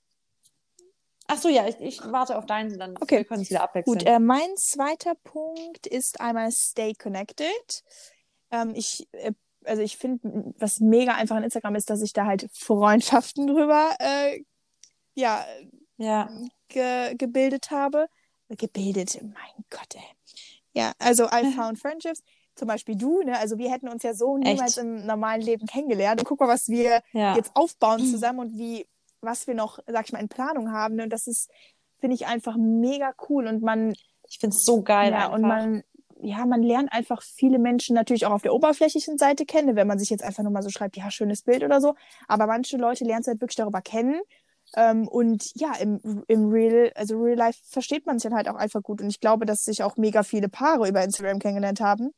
Achso, ja, ich, ich warte auf deinen, dann okay. wir können es wieder abwechseln. Gut, äh, mein zweiter Punkt ist einmal Stay Connected. Ähm, ich äh, also ich finde, was mega einfach an Instagram ist, dass ich da halt Freundschaften drüber äh, ja, ja. Ge gebildet habe. Gebildet, mein Gott, ey. Ja, also I found friendships. Zum Beispiel du, ne? Also wir hätten uns ja so niemals Echt? im normalen Leben kennengelernt. Und guck mal, was wir ja. jetzt aufbauen zusammen und wie, was wir noch, sag ich mal, in Planung haben. Ne? Und das ist, finde ich, einfach mega cool. Und man. Ich finde es so geil. Ja, einfach. und man ja, man lernt einfach viele Menschen natürlich auch auf der oberflächlichen Seite kennen, wenn man sich jetzt einfach nur mal so schreibt, ja, schönes Bild oder so. Aber manche Leute lernen es halt wirklich darüber kennen. Ähm, und ja, im, im Real, also Real Life versteht man sich dann halt auch einfach gut. Und ich glaube, dass sich auch mega viele Paare über Instagram kennengelernt haben.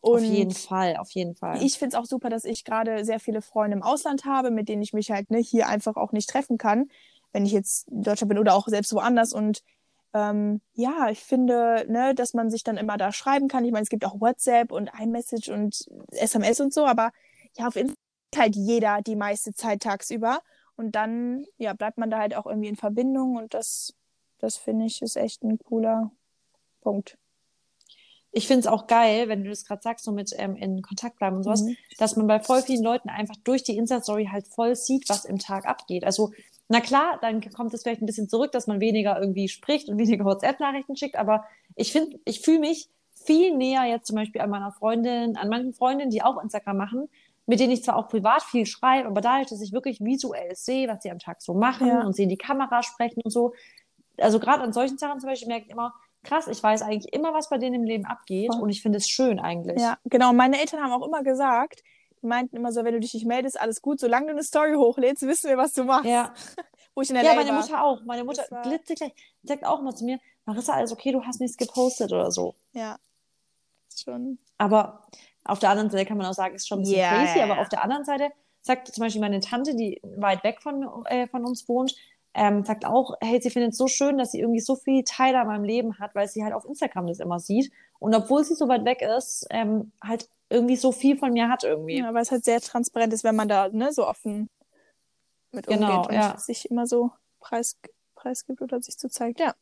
Und auf jeden Fall, auf jeden Fall. Ich finde es auch super, dass ich gerade sehr viele Freunde im Ausland habe, mit denen ich mich halt ne, hier einfach auch nicht treffen kann, wenn ich jetzt in Deutschland bin oder auch selbst woanders. Und ähm, ja, ich finde, ne, dass man sich dann immer da schreiben kann. Ich meine, es gibt auch WhatsApp und iMessage und SMS und so, aber ja, auf Instagram halt jeder die meiste Zeit tagsüber. Und dann, ja, bleibt man da halt auch irgendwie in Verbindung und das, das finde ich, ist echt ein cooler Punkt. Ich finde es auch geil, wenn du das gerade sagst, so mit ähm, in Kontakt bleiben und sowas, mhm. dass man bei voll vielen Leuten einfach durch die Insta-Story halt voll sieht, was im Tag abgeht. Also na klar, dann kommt es vielleicht ein bisschen zurück, dass man weniger irgendwie spricht und weniger WhatsApp-Nachrichten schickt, aber ich finde, ich fühle mich viel näher jetzt zum Beispiel an meiner Freundin, an manchen Freundinnen, die auch Instagram machen, mit denen ich zwar auch privat viel schreibe, aber dadurch, dass ich wirklich visuell sehe, was sie am Tag so machen ja. und sie in die Kamera sprechen und so. Also gerade an solchen Sachen zum Beispiel merke ich immer, krass, ich weiß eigentlich immer, was bei denen im Leben abgeht Voll. und ich finde es schön eigentlich. Ja, genau. Meine Eltern haben auch immer gesagt, die meinten immer so, wenn du dich nicht meldest, alles gut, solange du eine Story hochlädst, wissen wir, was du machst. Ja. Wo ich in der Ja, meine war. Mutter auch. Meine Mutter war... glitzergleich. Die sagt auch immer zu mir, Marissa, alles okay, du hast nichts gepostet oder so. Ja. Schon. Aber auf der anderen Seite kann man auch sagen, ist schon ein bisschen yeah, crazy, aber auf der anderen Seite sagt zum Beispiel meine Tante, die weit weg von, äh, von uns wohnt, ähm, sagt auch, hey, sie findet es so schön, dass sie irgendwie so viel Teil an meinem Leben hat, weil sie halt auf Instagram das immer sieht. Und obwohl sie so weit weg ist, ähm, halt irgendwie so viel von mir hat irgendwie. Ja, weil es halt sehr transparent ist, wenn man da ne, so offen mit genau, umgeht und ja. sich immer so preis, preisgibt oder sich so zeigt. Ja.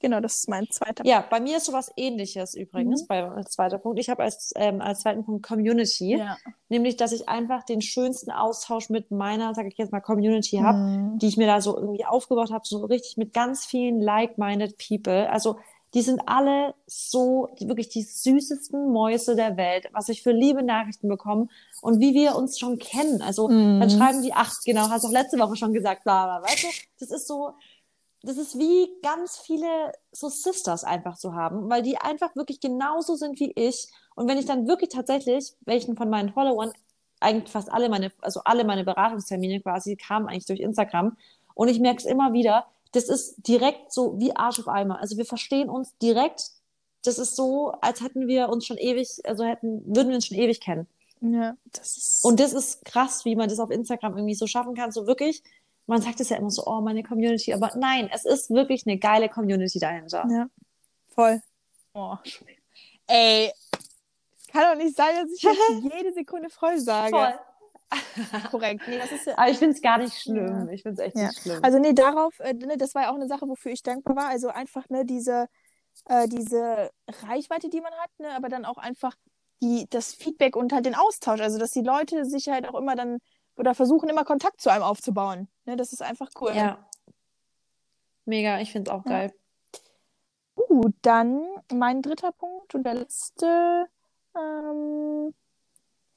Genau, das ist mein zweiter Punkt. Ja, bei mir ist sowas ähnliches übrigens, mhm. bei als zweiter Punkt. Ich habe als, ähm, als zweiten Punkt Community, ja. nämlich, dass ich einfach den schönsten Austausch mit meiner, sage ich jetzt mal, Community habe, mhm. die ich mir da so irgendwie aufgebaut habe, so richtig mit ganz vielen like-minded people. Also die sind alle so, die, wirklich die süßesten Mäuse der Welt, was ich für liebe Nachrichten bekomme und wie wir uns schon kennen. Also mhm. dann schreiben die, ach genau, hast du auch letzte Woche schon gesagt, bla, bla, weißt du, das ist so, das ist wie ganz viele so Sisters einfach zu haben, weil die einfach wirklich genauso sind wie ich. Und wenn ich dann wirklich tatsächlich welchen von meinen Followern, eigentlich fast alle meine, also alle meine Beratungstermine quasi kamen eigentlich durch Instagram. Und ich merke es immer wieder, das ist direkt so wie Arsch auf Eimer. Also wir verstehen uns direkt. Das ist so, als hätten wir uns schon ewig, also hätten, würden wir uns schon ewig kennen. Ja, das ist. Und das ist krass, wie man das auf Instagram irgendwie so schaffen kann. So wirklich, man sagt es ja immer so, oh, meine Community, aber nein, es ist wirklich eine geile Community dahinter. Ja. Voll. Oh, ey, kann doch nicht sein, dass ich jetzt jede Sekunde voll sage. Voll. Korrekt. Nee, das ist ja, Aber ich finde es gar nicht schlimm. Ja. Ich finde es echt ja. nicht schlimm. Also nee, darauf, äh, ne, das war ja auch eine Sache, wofür ich dankbar war. Also einfach, ne, diese, äh, diese Reichweite, die man hat, ne, aber dann auch einfach die, das Feedback und halt den Austausch. Also dass die Leute sich halt auch immer dann oder versuchen immer Kontakt zu einem aufzubauen. Ne, das ist einfach cool. Ja. Mega, ich finde es auch ja. geil. Gut, dann mein dritter Punkt und der letzte. Ähm,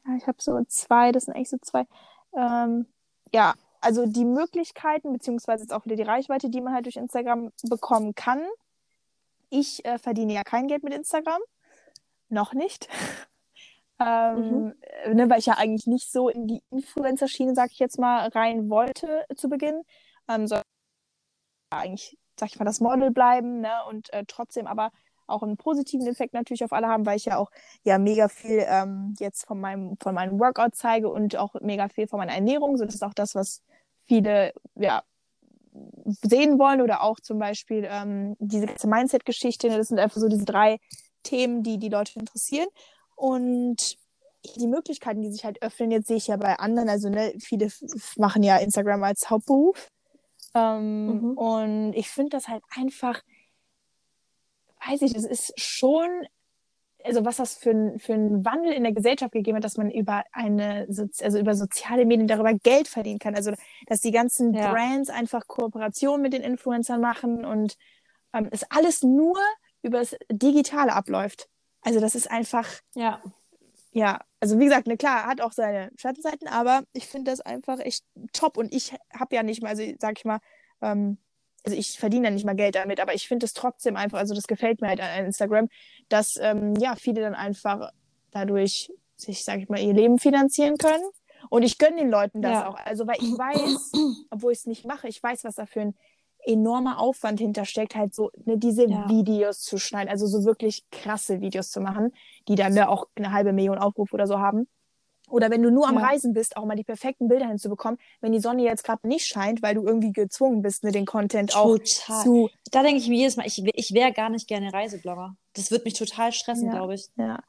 ja, ich habe so zwei, das sind eigentlich so zwei. Ähm, ja, also die Möglichkeiten, beziehungsweise jetzt auch wieder die Reichweite, die man halt durch Instagram bekommen kann. Ich äh, verdiene ja kein Geld mit Instagram. Noch nicht. ähm, mhm. ne, weil ich ja eigentlich nicht so in die Influencer-Schiene, sag ich jetzt mal, rein wollte zu Beginn. Ähm, soll eigentlich, sag ich mal, das Model bleiben, ne? Und äh, trotzdem aber auch einen positiven Effekt natürlich auf alle haben, weil ich ja auch ja mega viel ähm, jetzt von meinem, von meinem Workout zeige und auch mega viel von meiner Ernährung. So, das ist auch das, was viele ja, sehen wollen oder auch zum Beispiel ähm, diese ganze Mindset-Geschichte. Ne? Das sind einfach so diese drei Themen, die die Leute interessieren. Und die Möglichkeiten, die sich halt öffnen, jetzt sehe ich ja bei anderen, also ne, viele machen ja Instagram als Hauptberuf. Ähm, mhm. Und ich finde das halt einfach weiß ich, es ist schon, also was das für, ein, für einen Wandel in der Gesellschaft gegeben hat, dass man über eine, also über soziale Medien darüber Geld verdienen kann. Also dass die ganzen ja. Brands einfach Kooperationen mit den Influencern machen und ähm, es alles nur über das Digitale abläuft. Also das ist einfach, ja, ja, also wie gesagt, ne, klar, hat auch seine Schattenseiten, aber ich finde das einfach echt top und ich habe ja nicht mal, also sag ich mal, ähm, also ich verdiene ja nicht mal Geld damit, aber ich finde es trotzdem einfach, also das gefällt mir halt an Instagram, dass ähm, ja viele dann einfach dadurch sich, sag ich mal, ihr Leben finanzieren können. Und ich gönne den Leuten das ja. auch. Also, weil ich weiß, obwohl ich es nicht mache, ich weiß, was da für ein enormer Aufwand hintersteckt, halt so ne, diese ja. Videos zu schneiden, also so wirklich krasse Videos zu machen, die dann ne, auch eine halbe Million Aufrufe oder so haben. Oder wenn du nur am ja. Reisen bist, auch mal die perfekten Bilder hinzubekommen, wenn die Sonne jetzt gerade nicht scheint, weil du irgendwie gezwungen bist, mit den Content total. auch zu. Da denke ich mir jedes Mal, ich, ich wäre gar nicht gerne Reiseblogger. Das wird mich total stressen, ja. glaube ich. Ja.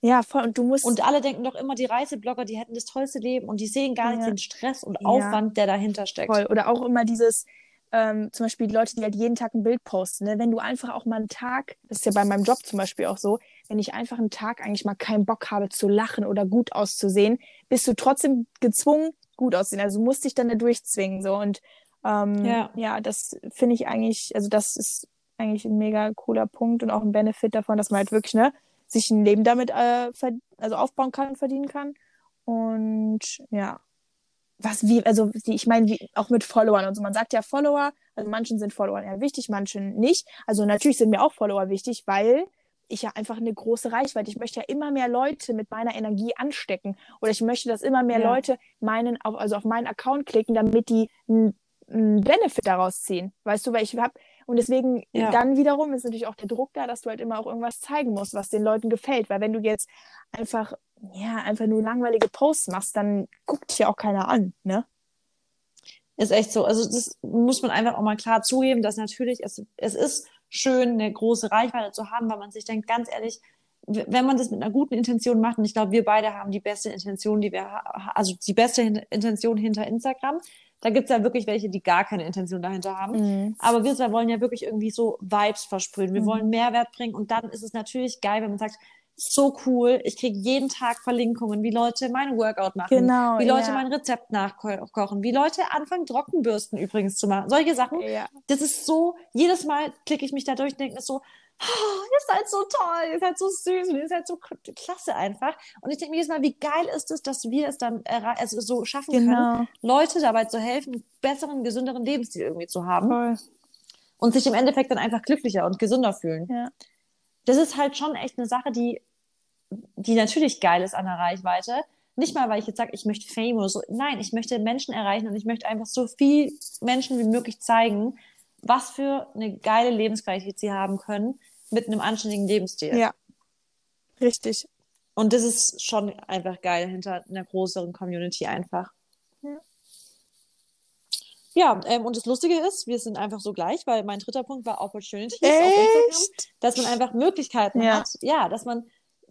Ja, voll. Und du musst. Und alle denken doch immer, die Reiseblogger, die hätten das tollste Leben und die sehen gar nicht den Stress und Aufwand, der dahinter steckt. Voll. Oder auch immer dieses, ähm, zum Beispiel die Leute, die halt jeden Tag ein Bild posten. Ne? Wenn du einfach auch mal einen Tag, das ist ja bei meinem Job zum Beispiel auch so, wenn ich einfach einen Tag eigentlich mal keinen Bock habe zu lachen oder gut auszusehen, bist du trotzdem gezwungen, gut auszusehen. Also musst dich dann da durchzwingen. So. Und ähm, ja. ja, das finde ich eigentlich, also das ist eigentlich ein mega cooler Punkt und auch ein Benefit davon, dass man halt wirklich ne, sich ein Leben damit äh, also aufbauen kann und verdienen kann. Und ja, was wie, also ich meine, auch mit Followern und so. Man sagt ja Follower, also manchen sind Follower eher wichtig, manchen nicht. Also natürlich sind mir auch Follower wichtig, weil ich ja einfach eine große Reichweite. Ich möchte ja immer mehr Leute mit meiner Energie anstecken. Oder ich möchte, dass immer mehr ja. Leute meinen, auf, also auf meinen Account klicken, damit die einen Benefit daraus ziehen. Weißt du, weil ich habe, und deswegen ja. dann wiederum ist natürlich auch der Druck da, dass du halt immer auch irgendwas zeigen musst, was den Leuten gefällt. Weil wenn du jetzt einfach ja, einfach nur langweilige Posts machst, dann guckt dich ja auch keiner an, ne? Ist echt so. Also das muss man einfach auch mal klar zugeben, dass natürlich es, es ist schön, eine große Reichweite zu haben, weil man sich denkt, ganz ehrlich, wenn man das mit einer guten Intention macht, und ich glaube, wir beide haben die beste Intention, die wir, also die beste Intention hinter Instagram. Da gibt's ja wirklich welche, die gar keine Intention dahinter haben. Mhm. Aber wir zwei wollen ja wirklich irgendwie so Vibes versprühen. Wir mhm. wollen Mehrwert bringen. Und dann ist es natürlich geil, wenn man sagt, so cool. Ich kriege jeden Tag Verlinkungen, wie Leute mein Workout machen, genau, wie Leute ja. mein Rezept nachkochen, wie Leute anfangen, Trockenbürsten übrigens zu machen. Solche Sachen. Ja. Das ist so, jedes Mal klicke ich mich da durch und denke so, oh, ihr seid so toll, ihr seid so süß ihr seid so klasse einfach. Und ich denke mir jedes Mal, wie geil ist es, dass wir es dann also so schaffen genau. können, Leute dabei zu helfen, einen besseren, gesünderen Lebensstil irgendwie zu haben. Voll. Und sich im Endeffekt dann einfach glücklicher und gesünder fühlen. Ja. Das ist halt schon echt eine Sache, die die natürlich geil ist an der Reichweite. Nicht mal, weil ich jetzt sage, ich möchte Fame oder so. Nein, ich möchte Menschen erreichen und ich möchte einfach so viel Menschen wie möglich zeigen, was für eine geile Lebensqualität sie haben können mit einem anständigen Lebensstil. Ja, richtig. Und das ist schon einfach geil hinter einer größeren Community einfach. Ja. Ja, ähm, und das Lustige ist, wir sind einfach so gleich, weil mein dritter Punkt war Opportunities Echt? auf Instagram, dass man einfach Möglichkeiten ja. hat. Ja, dass man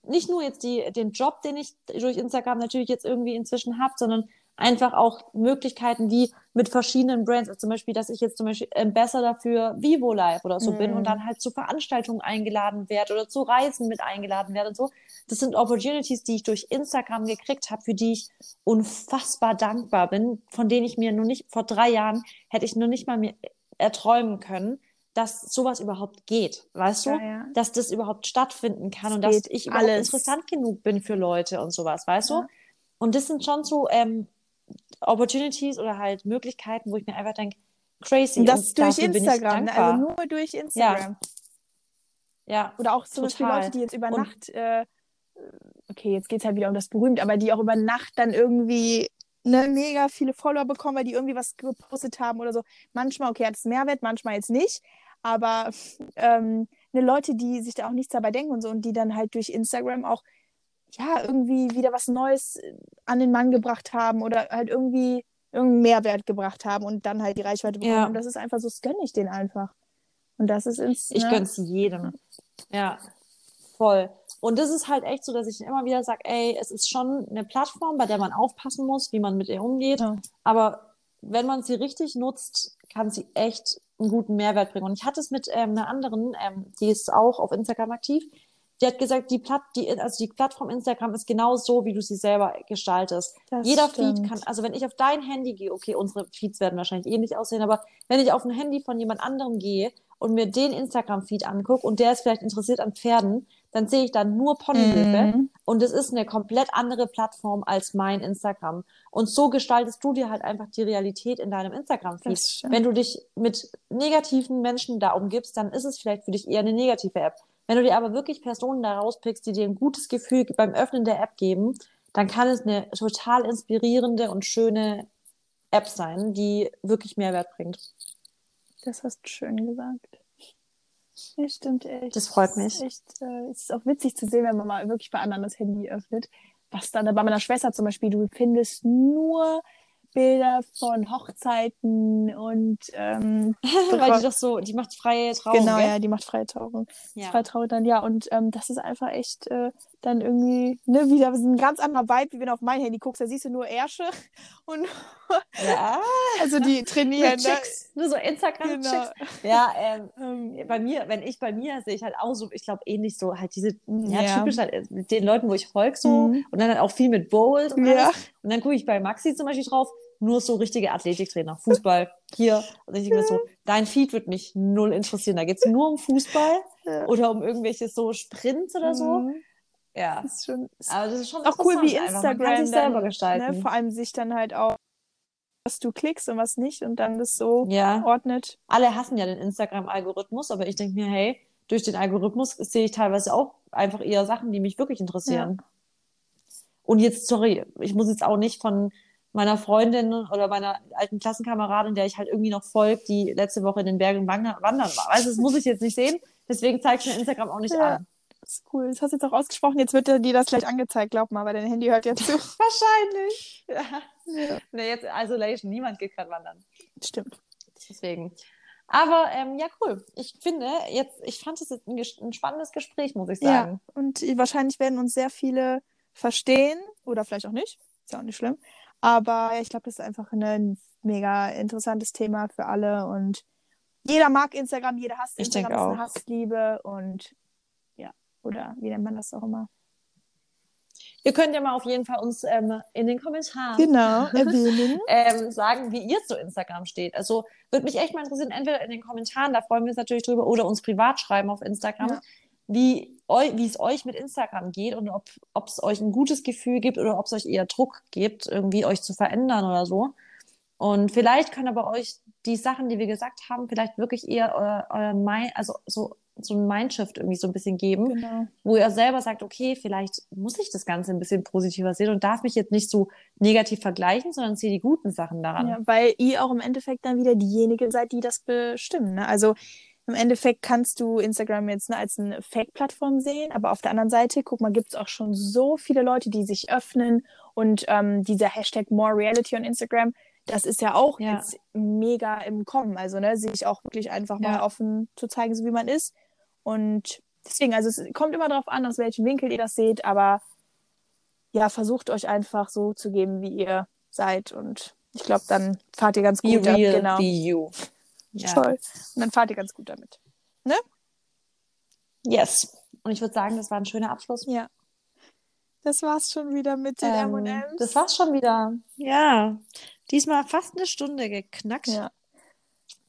nicht nur jetzt die, den Job, den ich durch Instagram natürlich jetzt irgendwie inzwischen habe, sondern einfach auch Möglichkeiten wie mit verschiedenen Brands, also zum Beispiel, dass ich jetzt zum Beispiel Ambassador für Vivo Live oder so mm. bin und mhm. dann halt zu Veranstaltungen eingeladen werde oder zu Reisen mit eingeladen werde und so. Das sind Opportunities, die ich durch Instagram gekriegt habe, für die ich unfassbar dankbar bin, von denen ich mir nur nicht, vor drei Jahren hätte ich nur nicht mal mir erträumen können, dass sowas überhaupt geht, weißt du? Ja, ja. Dass das überhaupt stattfinden kann das und dass ich überhaupt alles. interessant genug bin für Leute und sowas, weißt ja. du? Und das sind schon so ähm, Opportunities oder halt Möglichkeiten, wo ich mir einfach denke, crazy. Das und durch Instagram, ne? also nur durch Instagram. Ja. ja oder auch zum Beispiel Leute, die jetzt über und, Nacht, äh, okay, jetzt geht es halt wieder um das berühmt, aber die auch über Nacht dann irgendwie ne, mega viele Follower bekommen, weil die irgendwie was gepostet haben oder so. Manchmal, okay, hat es Mehrwert, manchmal jetzt nicht. Aber ähm, ne, Leute, die sich da auch nichts dabei denken und so und die dann halt durch Instagram auch ja irgendwie wieder was Neues an den Mann gebracht haben oder halt irgendwie irgendeinen Mehrwert gebracht haben und dann halt die Reichweite bekommen. Ja. Und das ist einfach so, das gönne ich denen einfach. Und das ist ins. Ich ne? es jedem. Ja, voll. Und das ist halt echt so, dass ich immer wieder sage, ey, es ist schon eine Plattform, bei der man aufpassen muss, wie man mit ihr umgeht. Ja. Aber wenn man sie richtig nutzt, kann sie echt einen guten Mehrwert bringen. Und ich hatte es mit ähm, einer anderen, ähm, die ist auch auf Instagram aktiv. Die hat gesagt, die, Platt, die, also die Plattform Instagram ist genau so, wie du sie selber gestaltest. Das Jeder stimmt. Feed kann, also wenn ich auf dein Handy gehe, okay, unsere Feeds werden wahrscheinlich ähnlich aussehen, aber wenn ich auf ein Handy von jemand anderem gehe und mir den Instagram-Feed angucke und der ist vielleicht interessiert an Pferden, dann sehe ich dann nur Ponyhöfe mhm. und es ist eine komplett andere Plattform als mein Instagram. Und so gestaltest du dir halt einfach die Realität in deinem Instagram-Feed. Wenn du dich mit negativen Menschen da umgibst, dann ist es vielleicht für dich eher eine negative App. Wenn du dir aber wirklich Personen da rauspickst, die dir ein gutes Gefühl beim Öffnen der App geben, dann kann es eine total inspirierende und schöne App sein, die wirklich Mehrwert bringt. Das hast du schön gesagt. Ja, stimmt echt. Das freut mich. Echt, äh, es ist auch witzig zu sehen, wenn man mal wirklich bei anderen das Handy öffnet. Was dann bei meiner Schwester zum Beispiel, du findest nur Bilder von Hochzeiten und ähm, weil die doch so, die macht freie Trauung. Genau, gell? ja, die macht freie Trauung. Ja. Freie Trauung dann, ja. Und ähm, das ist einfach echt äh, dann irgendwie, ne, wieder ein ganz anderer Vibe, wie wenn du auf mein Handy guckst, da siehst du nur Ärsche und ja. also die trainieren. Ne? Nur so Instagram-Chicks. Genau. Ja, ähm, ähm, bei mir, wenn ich bei mir sehe ich halt auch so, ich glaube ähnlich so halt diese, ja, ja. typisch halt äh, mit den Leuten, wo ich folge so mhm. und dann halt auch viel mit Bowls und ja. alles. Und dann gucke ich bei Maxi zum Beispiel drauf, nur so richtige Athletiktrainer, Fußball, hier. Und ich denke mir so, dein Feed wird mich null interessieren. Da geht es nur um Fußball ja. oder um irgendwelche so Sprints oder so. Mhm. Ja. Das ist schon, aber das ist schon auch cool wie Instagram. Man kann sich selber gestalten. Ne, vor allem sich dann halt auch, was du klickst und was nicht und dann das so ja. ordnet. Alle hassen ja den Instagram-Algorithmus, aber ich denke mir, hey, durch den Algorithmus sehe ich teilweise auch einfach eher Sachen, die mich wirklich interessieren. Ja. Und jetzt, sorry, ich muss jetzt auch nicht von meiner Freundin oder meiner alten Klassenkameradin, der ich halt irgendwie noch folgt, die letzte Woche in den Bergen wandern war. Also das muss ich jetzt nicht sehen. Deswegen zeige ich mir Instagram auch nicht ja, an. Das ist cool. Das hast du jetzt auch ausgesprochen. Jetzt wird dir das gleich angezeigt, glaub mal, weil dein Handy hört ja zu. Wahrscheinlich. Ja. ja. Nee, jetzt Isolation. Niemand geht gerade wandern. Stimmt. Deswegen. Aber ähm, ja, cool. Ich finde, jetzt, ich fand es ein, ein, spannendes Gespräch, muss ich sagen. Ja, und wahrscheinlich werden uns sehr viele verstehen oder vielleicht auch nicht. Ist ja auch nicht schlimm. Aber ich glaube, das ist einfach ein mega interessantes Thema für alle und jeder mag Instagram, jeder hasst ich Instagram, ist eine Hassliebe und oder wie nennt man das auch immer? Ihr könnt ja mal auf jeden Fall uns ähm, in den Kommentaren genau, erwähnen. ähm, sagen, wie ihr zu Instagram steht. Also würde mich echt mal interessieren, entweder in den Kommentaren, da freuen wir uns natürlich drüber, oder uns privat schreiben auf Instagram, ja. wie wie es euch mit Instagram geht und ob es euch ein gutes Gefühl gibt oder ob es euch eher Druck gibt, irgendwie euch zu verändern oder so. Und vielleicht können aber euch die Sachen, die wir gesagt haben, vielleicht wirklich eher euer, euer Mind, also so, so ein Mindshift irgendwie so ein bisschen geben, genau. wo ihr selber sagt, okay, vielleicht muss ich das Ganze ein bisschen positiver sehen und darf mich jetzt nicht so negativ vergleichen, sondern sehe die guten Sachen daran. Ja, weil ihr auch im Endeffekt dann wieder diejenige seid, die das bestimmen. Ne? Also im Endeffekt kannst du Instagram jetzt ne, als eine Fake-Plattform sehen, aber auf der anderen Seite, guck mal, gibt es auch schon so viele Leute, die sich öffnen und ähm, dieser Hashtag More Reality on Instagram, das ist ja auch ja. jetzt mega im Kommen. Also, ne, sich auch wirklich einfach ja. mal offen zu zeigen, so wie man ist. Und deswegen, also es kommt immer darauf an, aus welchem Winkel ihr das seht, aber ja, versucht euch einfach so zu geben, wie ihr seid. Und ich glaube, dann fahrt ihr ganz gut be real, ab. Genau. Be you. Ja. Toll. Und dann fahrt ihr ganz gut damit. Ne? Yes. Und ich würde sagen, das war ein schöner Abschluss. Ja. Das war's schon wieder mit den ähm, M&M's. Das war's schon wieder. Ja. Diesmal fast eine Stunde geknackt. Ja.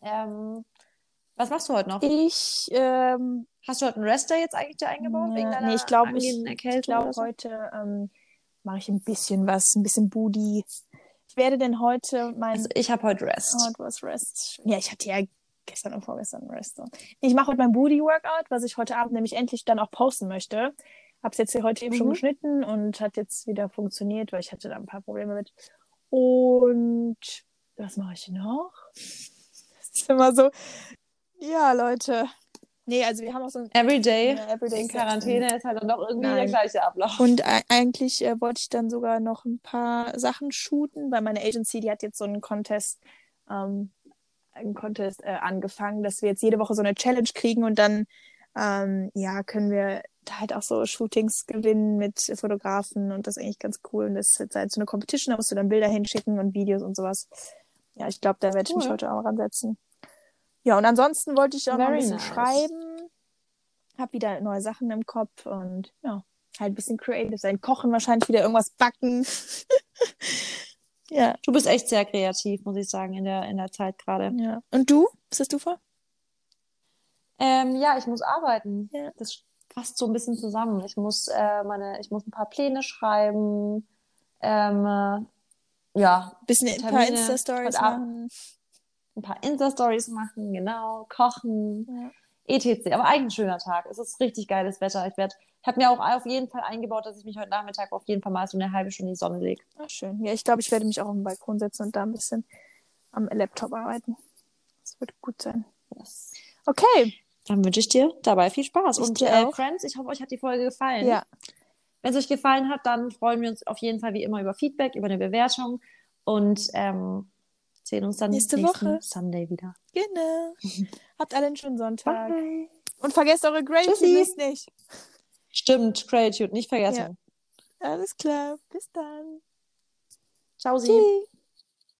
Ähm, was machst du heute noch? Ich, ähm, Hast du heute einen Rester jetzt eigentlich da eingebaut? Wegen deiner nee, ich glaube, ich, ich glaube so? heute ähm, mache ich ein bisschen was, ein bisschen Booty. Ich werde denn heute mein. Also ich habe heute Rest. Du hast Rest. Ja, ich hatte ja gestern und vorgestern Rest. Ich mache heute mein Booty-Workout, was ich heute Abend nämlich endlich dann auch posten möchte. Habe es jetzt hier heute eben schon Mhm. geschnitten und hat jetzt wieder funktioniert, weil ich hatte da ein paar Probleme mit. Und was mache ich noch? Das ist immer so. Ja, Leute. Nee, also wir haben auch so ein Everyday Ja, everyday in Quarantäne ist halt dann doch irgendwie Nein. der gleiche Ablauf. Und eigentlich äh, wollte ich dann sogar noch ein paar Sachen shooten, weil meine Agency, die hat jetzt so einen Contest, ähm, einen Contest äh, angefangen, dass wir jetzt jede Woche so eine Challenge kriegen und dann ähm, ja können wir da halt auch so Shootings gewinnen mit Fotografen und das ist eigentlich ganz cool. Und das ist jetzt halt so eine Competition, da musst du dann Bilder hinschicken und Videos und sowas. Ja, ich glaube, da werde ich mich Cool. heute auch ransetzen. Ja, und ansonsten wollte ich auch noch ein Very bisschen nice. schreiben. Hab wieder neue Sachen im Kopf und ja, halt ein bisschen creative sein. Kochen wahrscheinlich wieder irgendwas backen. ja, Du bist echt sehr kreativ, muss ich sagen, in der, in der Zeit gerade. ja. Und du? Was hast du vor? Ähm, ja, ich muss arbeiten. Ja. Das passt so ein bisschen zusammen. Ich muss äh, meine, ich muss ein paar Pläne schreiben. Ähm, äh, ja, Bisschen ein paar Insta-Stories Abend. machen. Ein paar Insta-Stories machen, genau, kochen, Ja. etc. Aber eigentlich ein schöner Tag. Es ist richtig geiles Wetter. Ich werde, habe mir auch auf jeden Fall eingebaut, dass ich mich heute Nachmittag auf jeden Fall mal so eine halbe Stunde in die Sonne lege. Ach, schön. Ja, ich glaube, ich werde mich auch auf den Balkon setzen und da ein bisschen am Laptop arbeiten. Das wird gut sein. Yes. Okay. Dann wünsche ich dir dabei viel Spaß. Ich Und äh. Friends, ich hoffe, euch hat die Folge gefallen. Ja. Wenn es euch gefallen hat, dann freuen wir uns auf jeden Fall wie immer über Feedback, über eine Bewertung und ähm, sehen uns dann Nächste Woche. Sunday wieder. Genau. Habt alle einen schönen Sonntag. Bye. Und vergesst eure. Grey nicht. Stimmt, Gratitude, nicht vergessen. Alles klar. Bis dann. Ciao, Sie.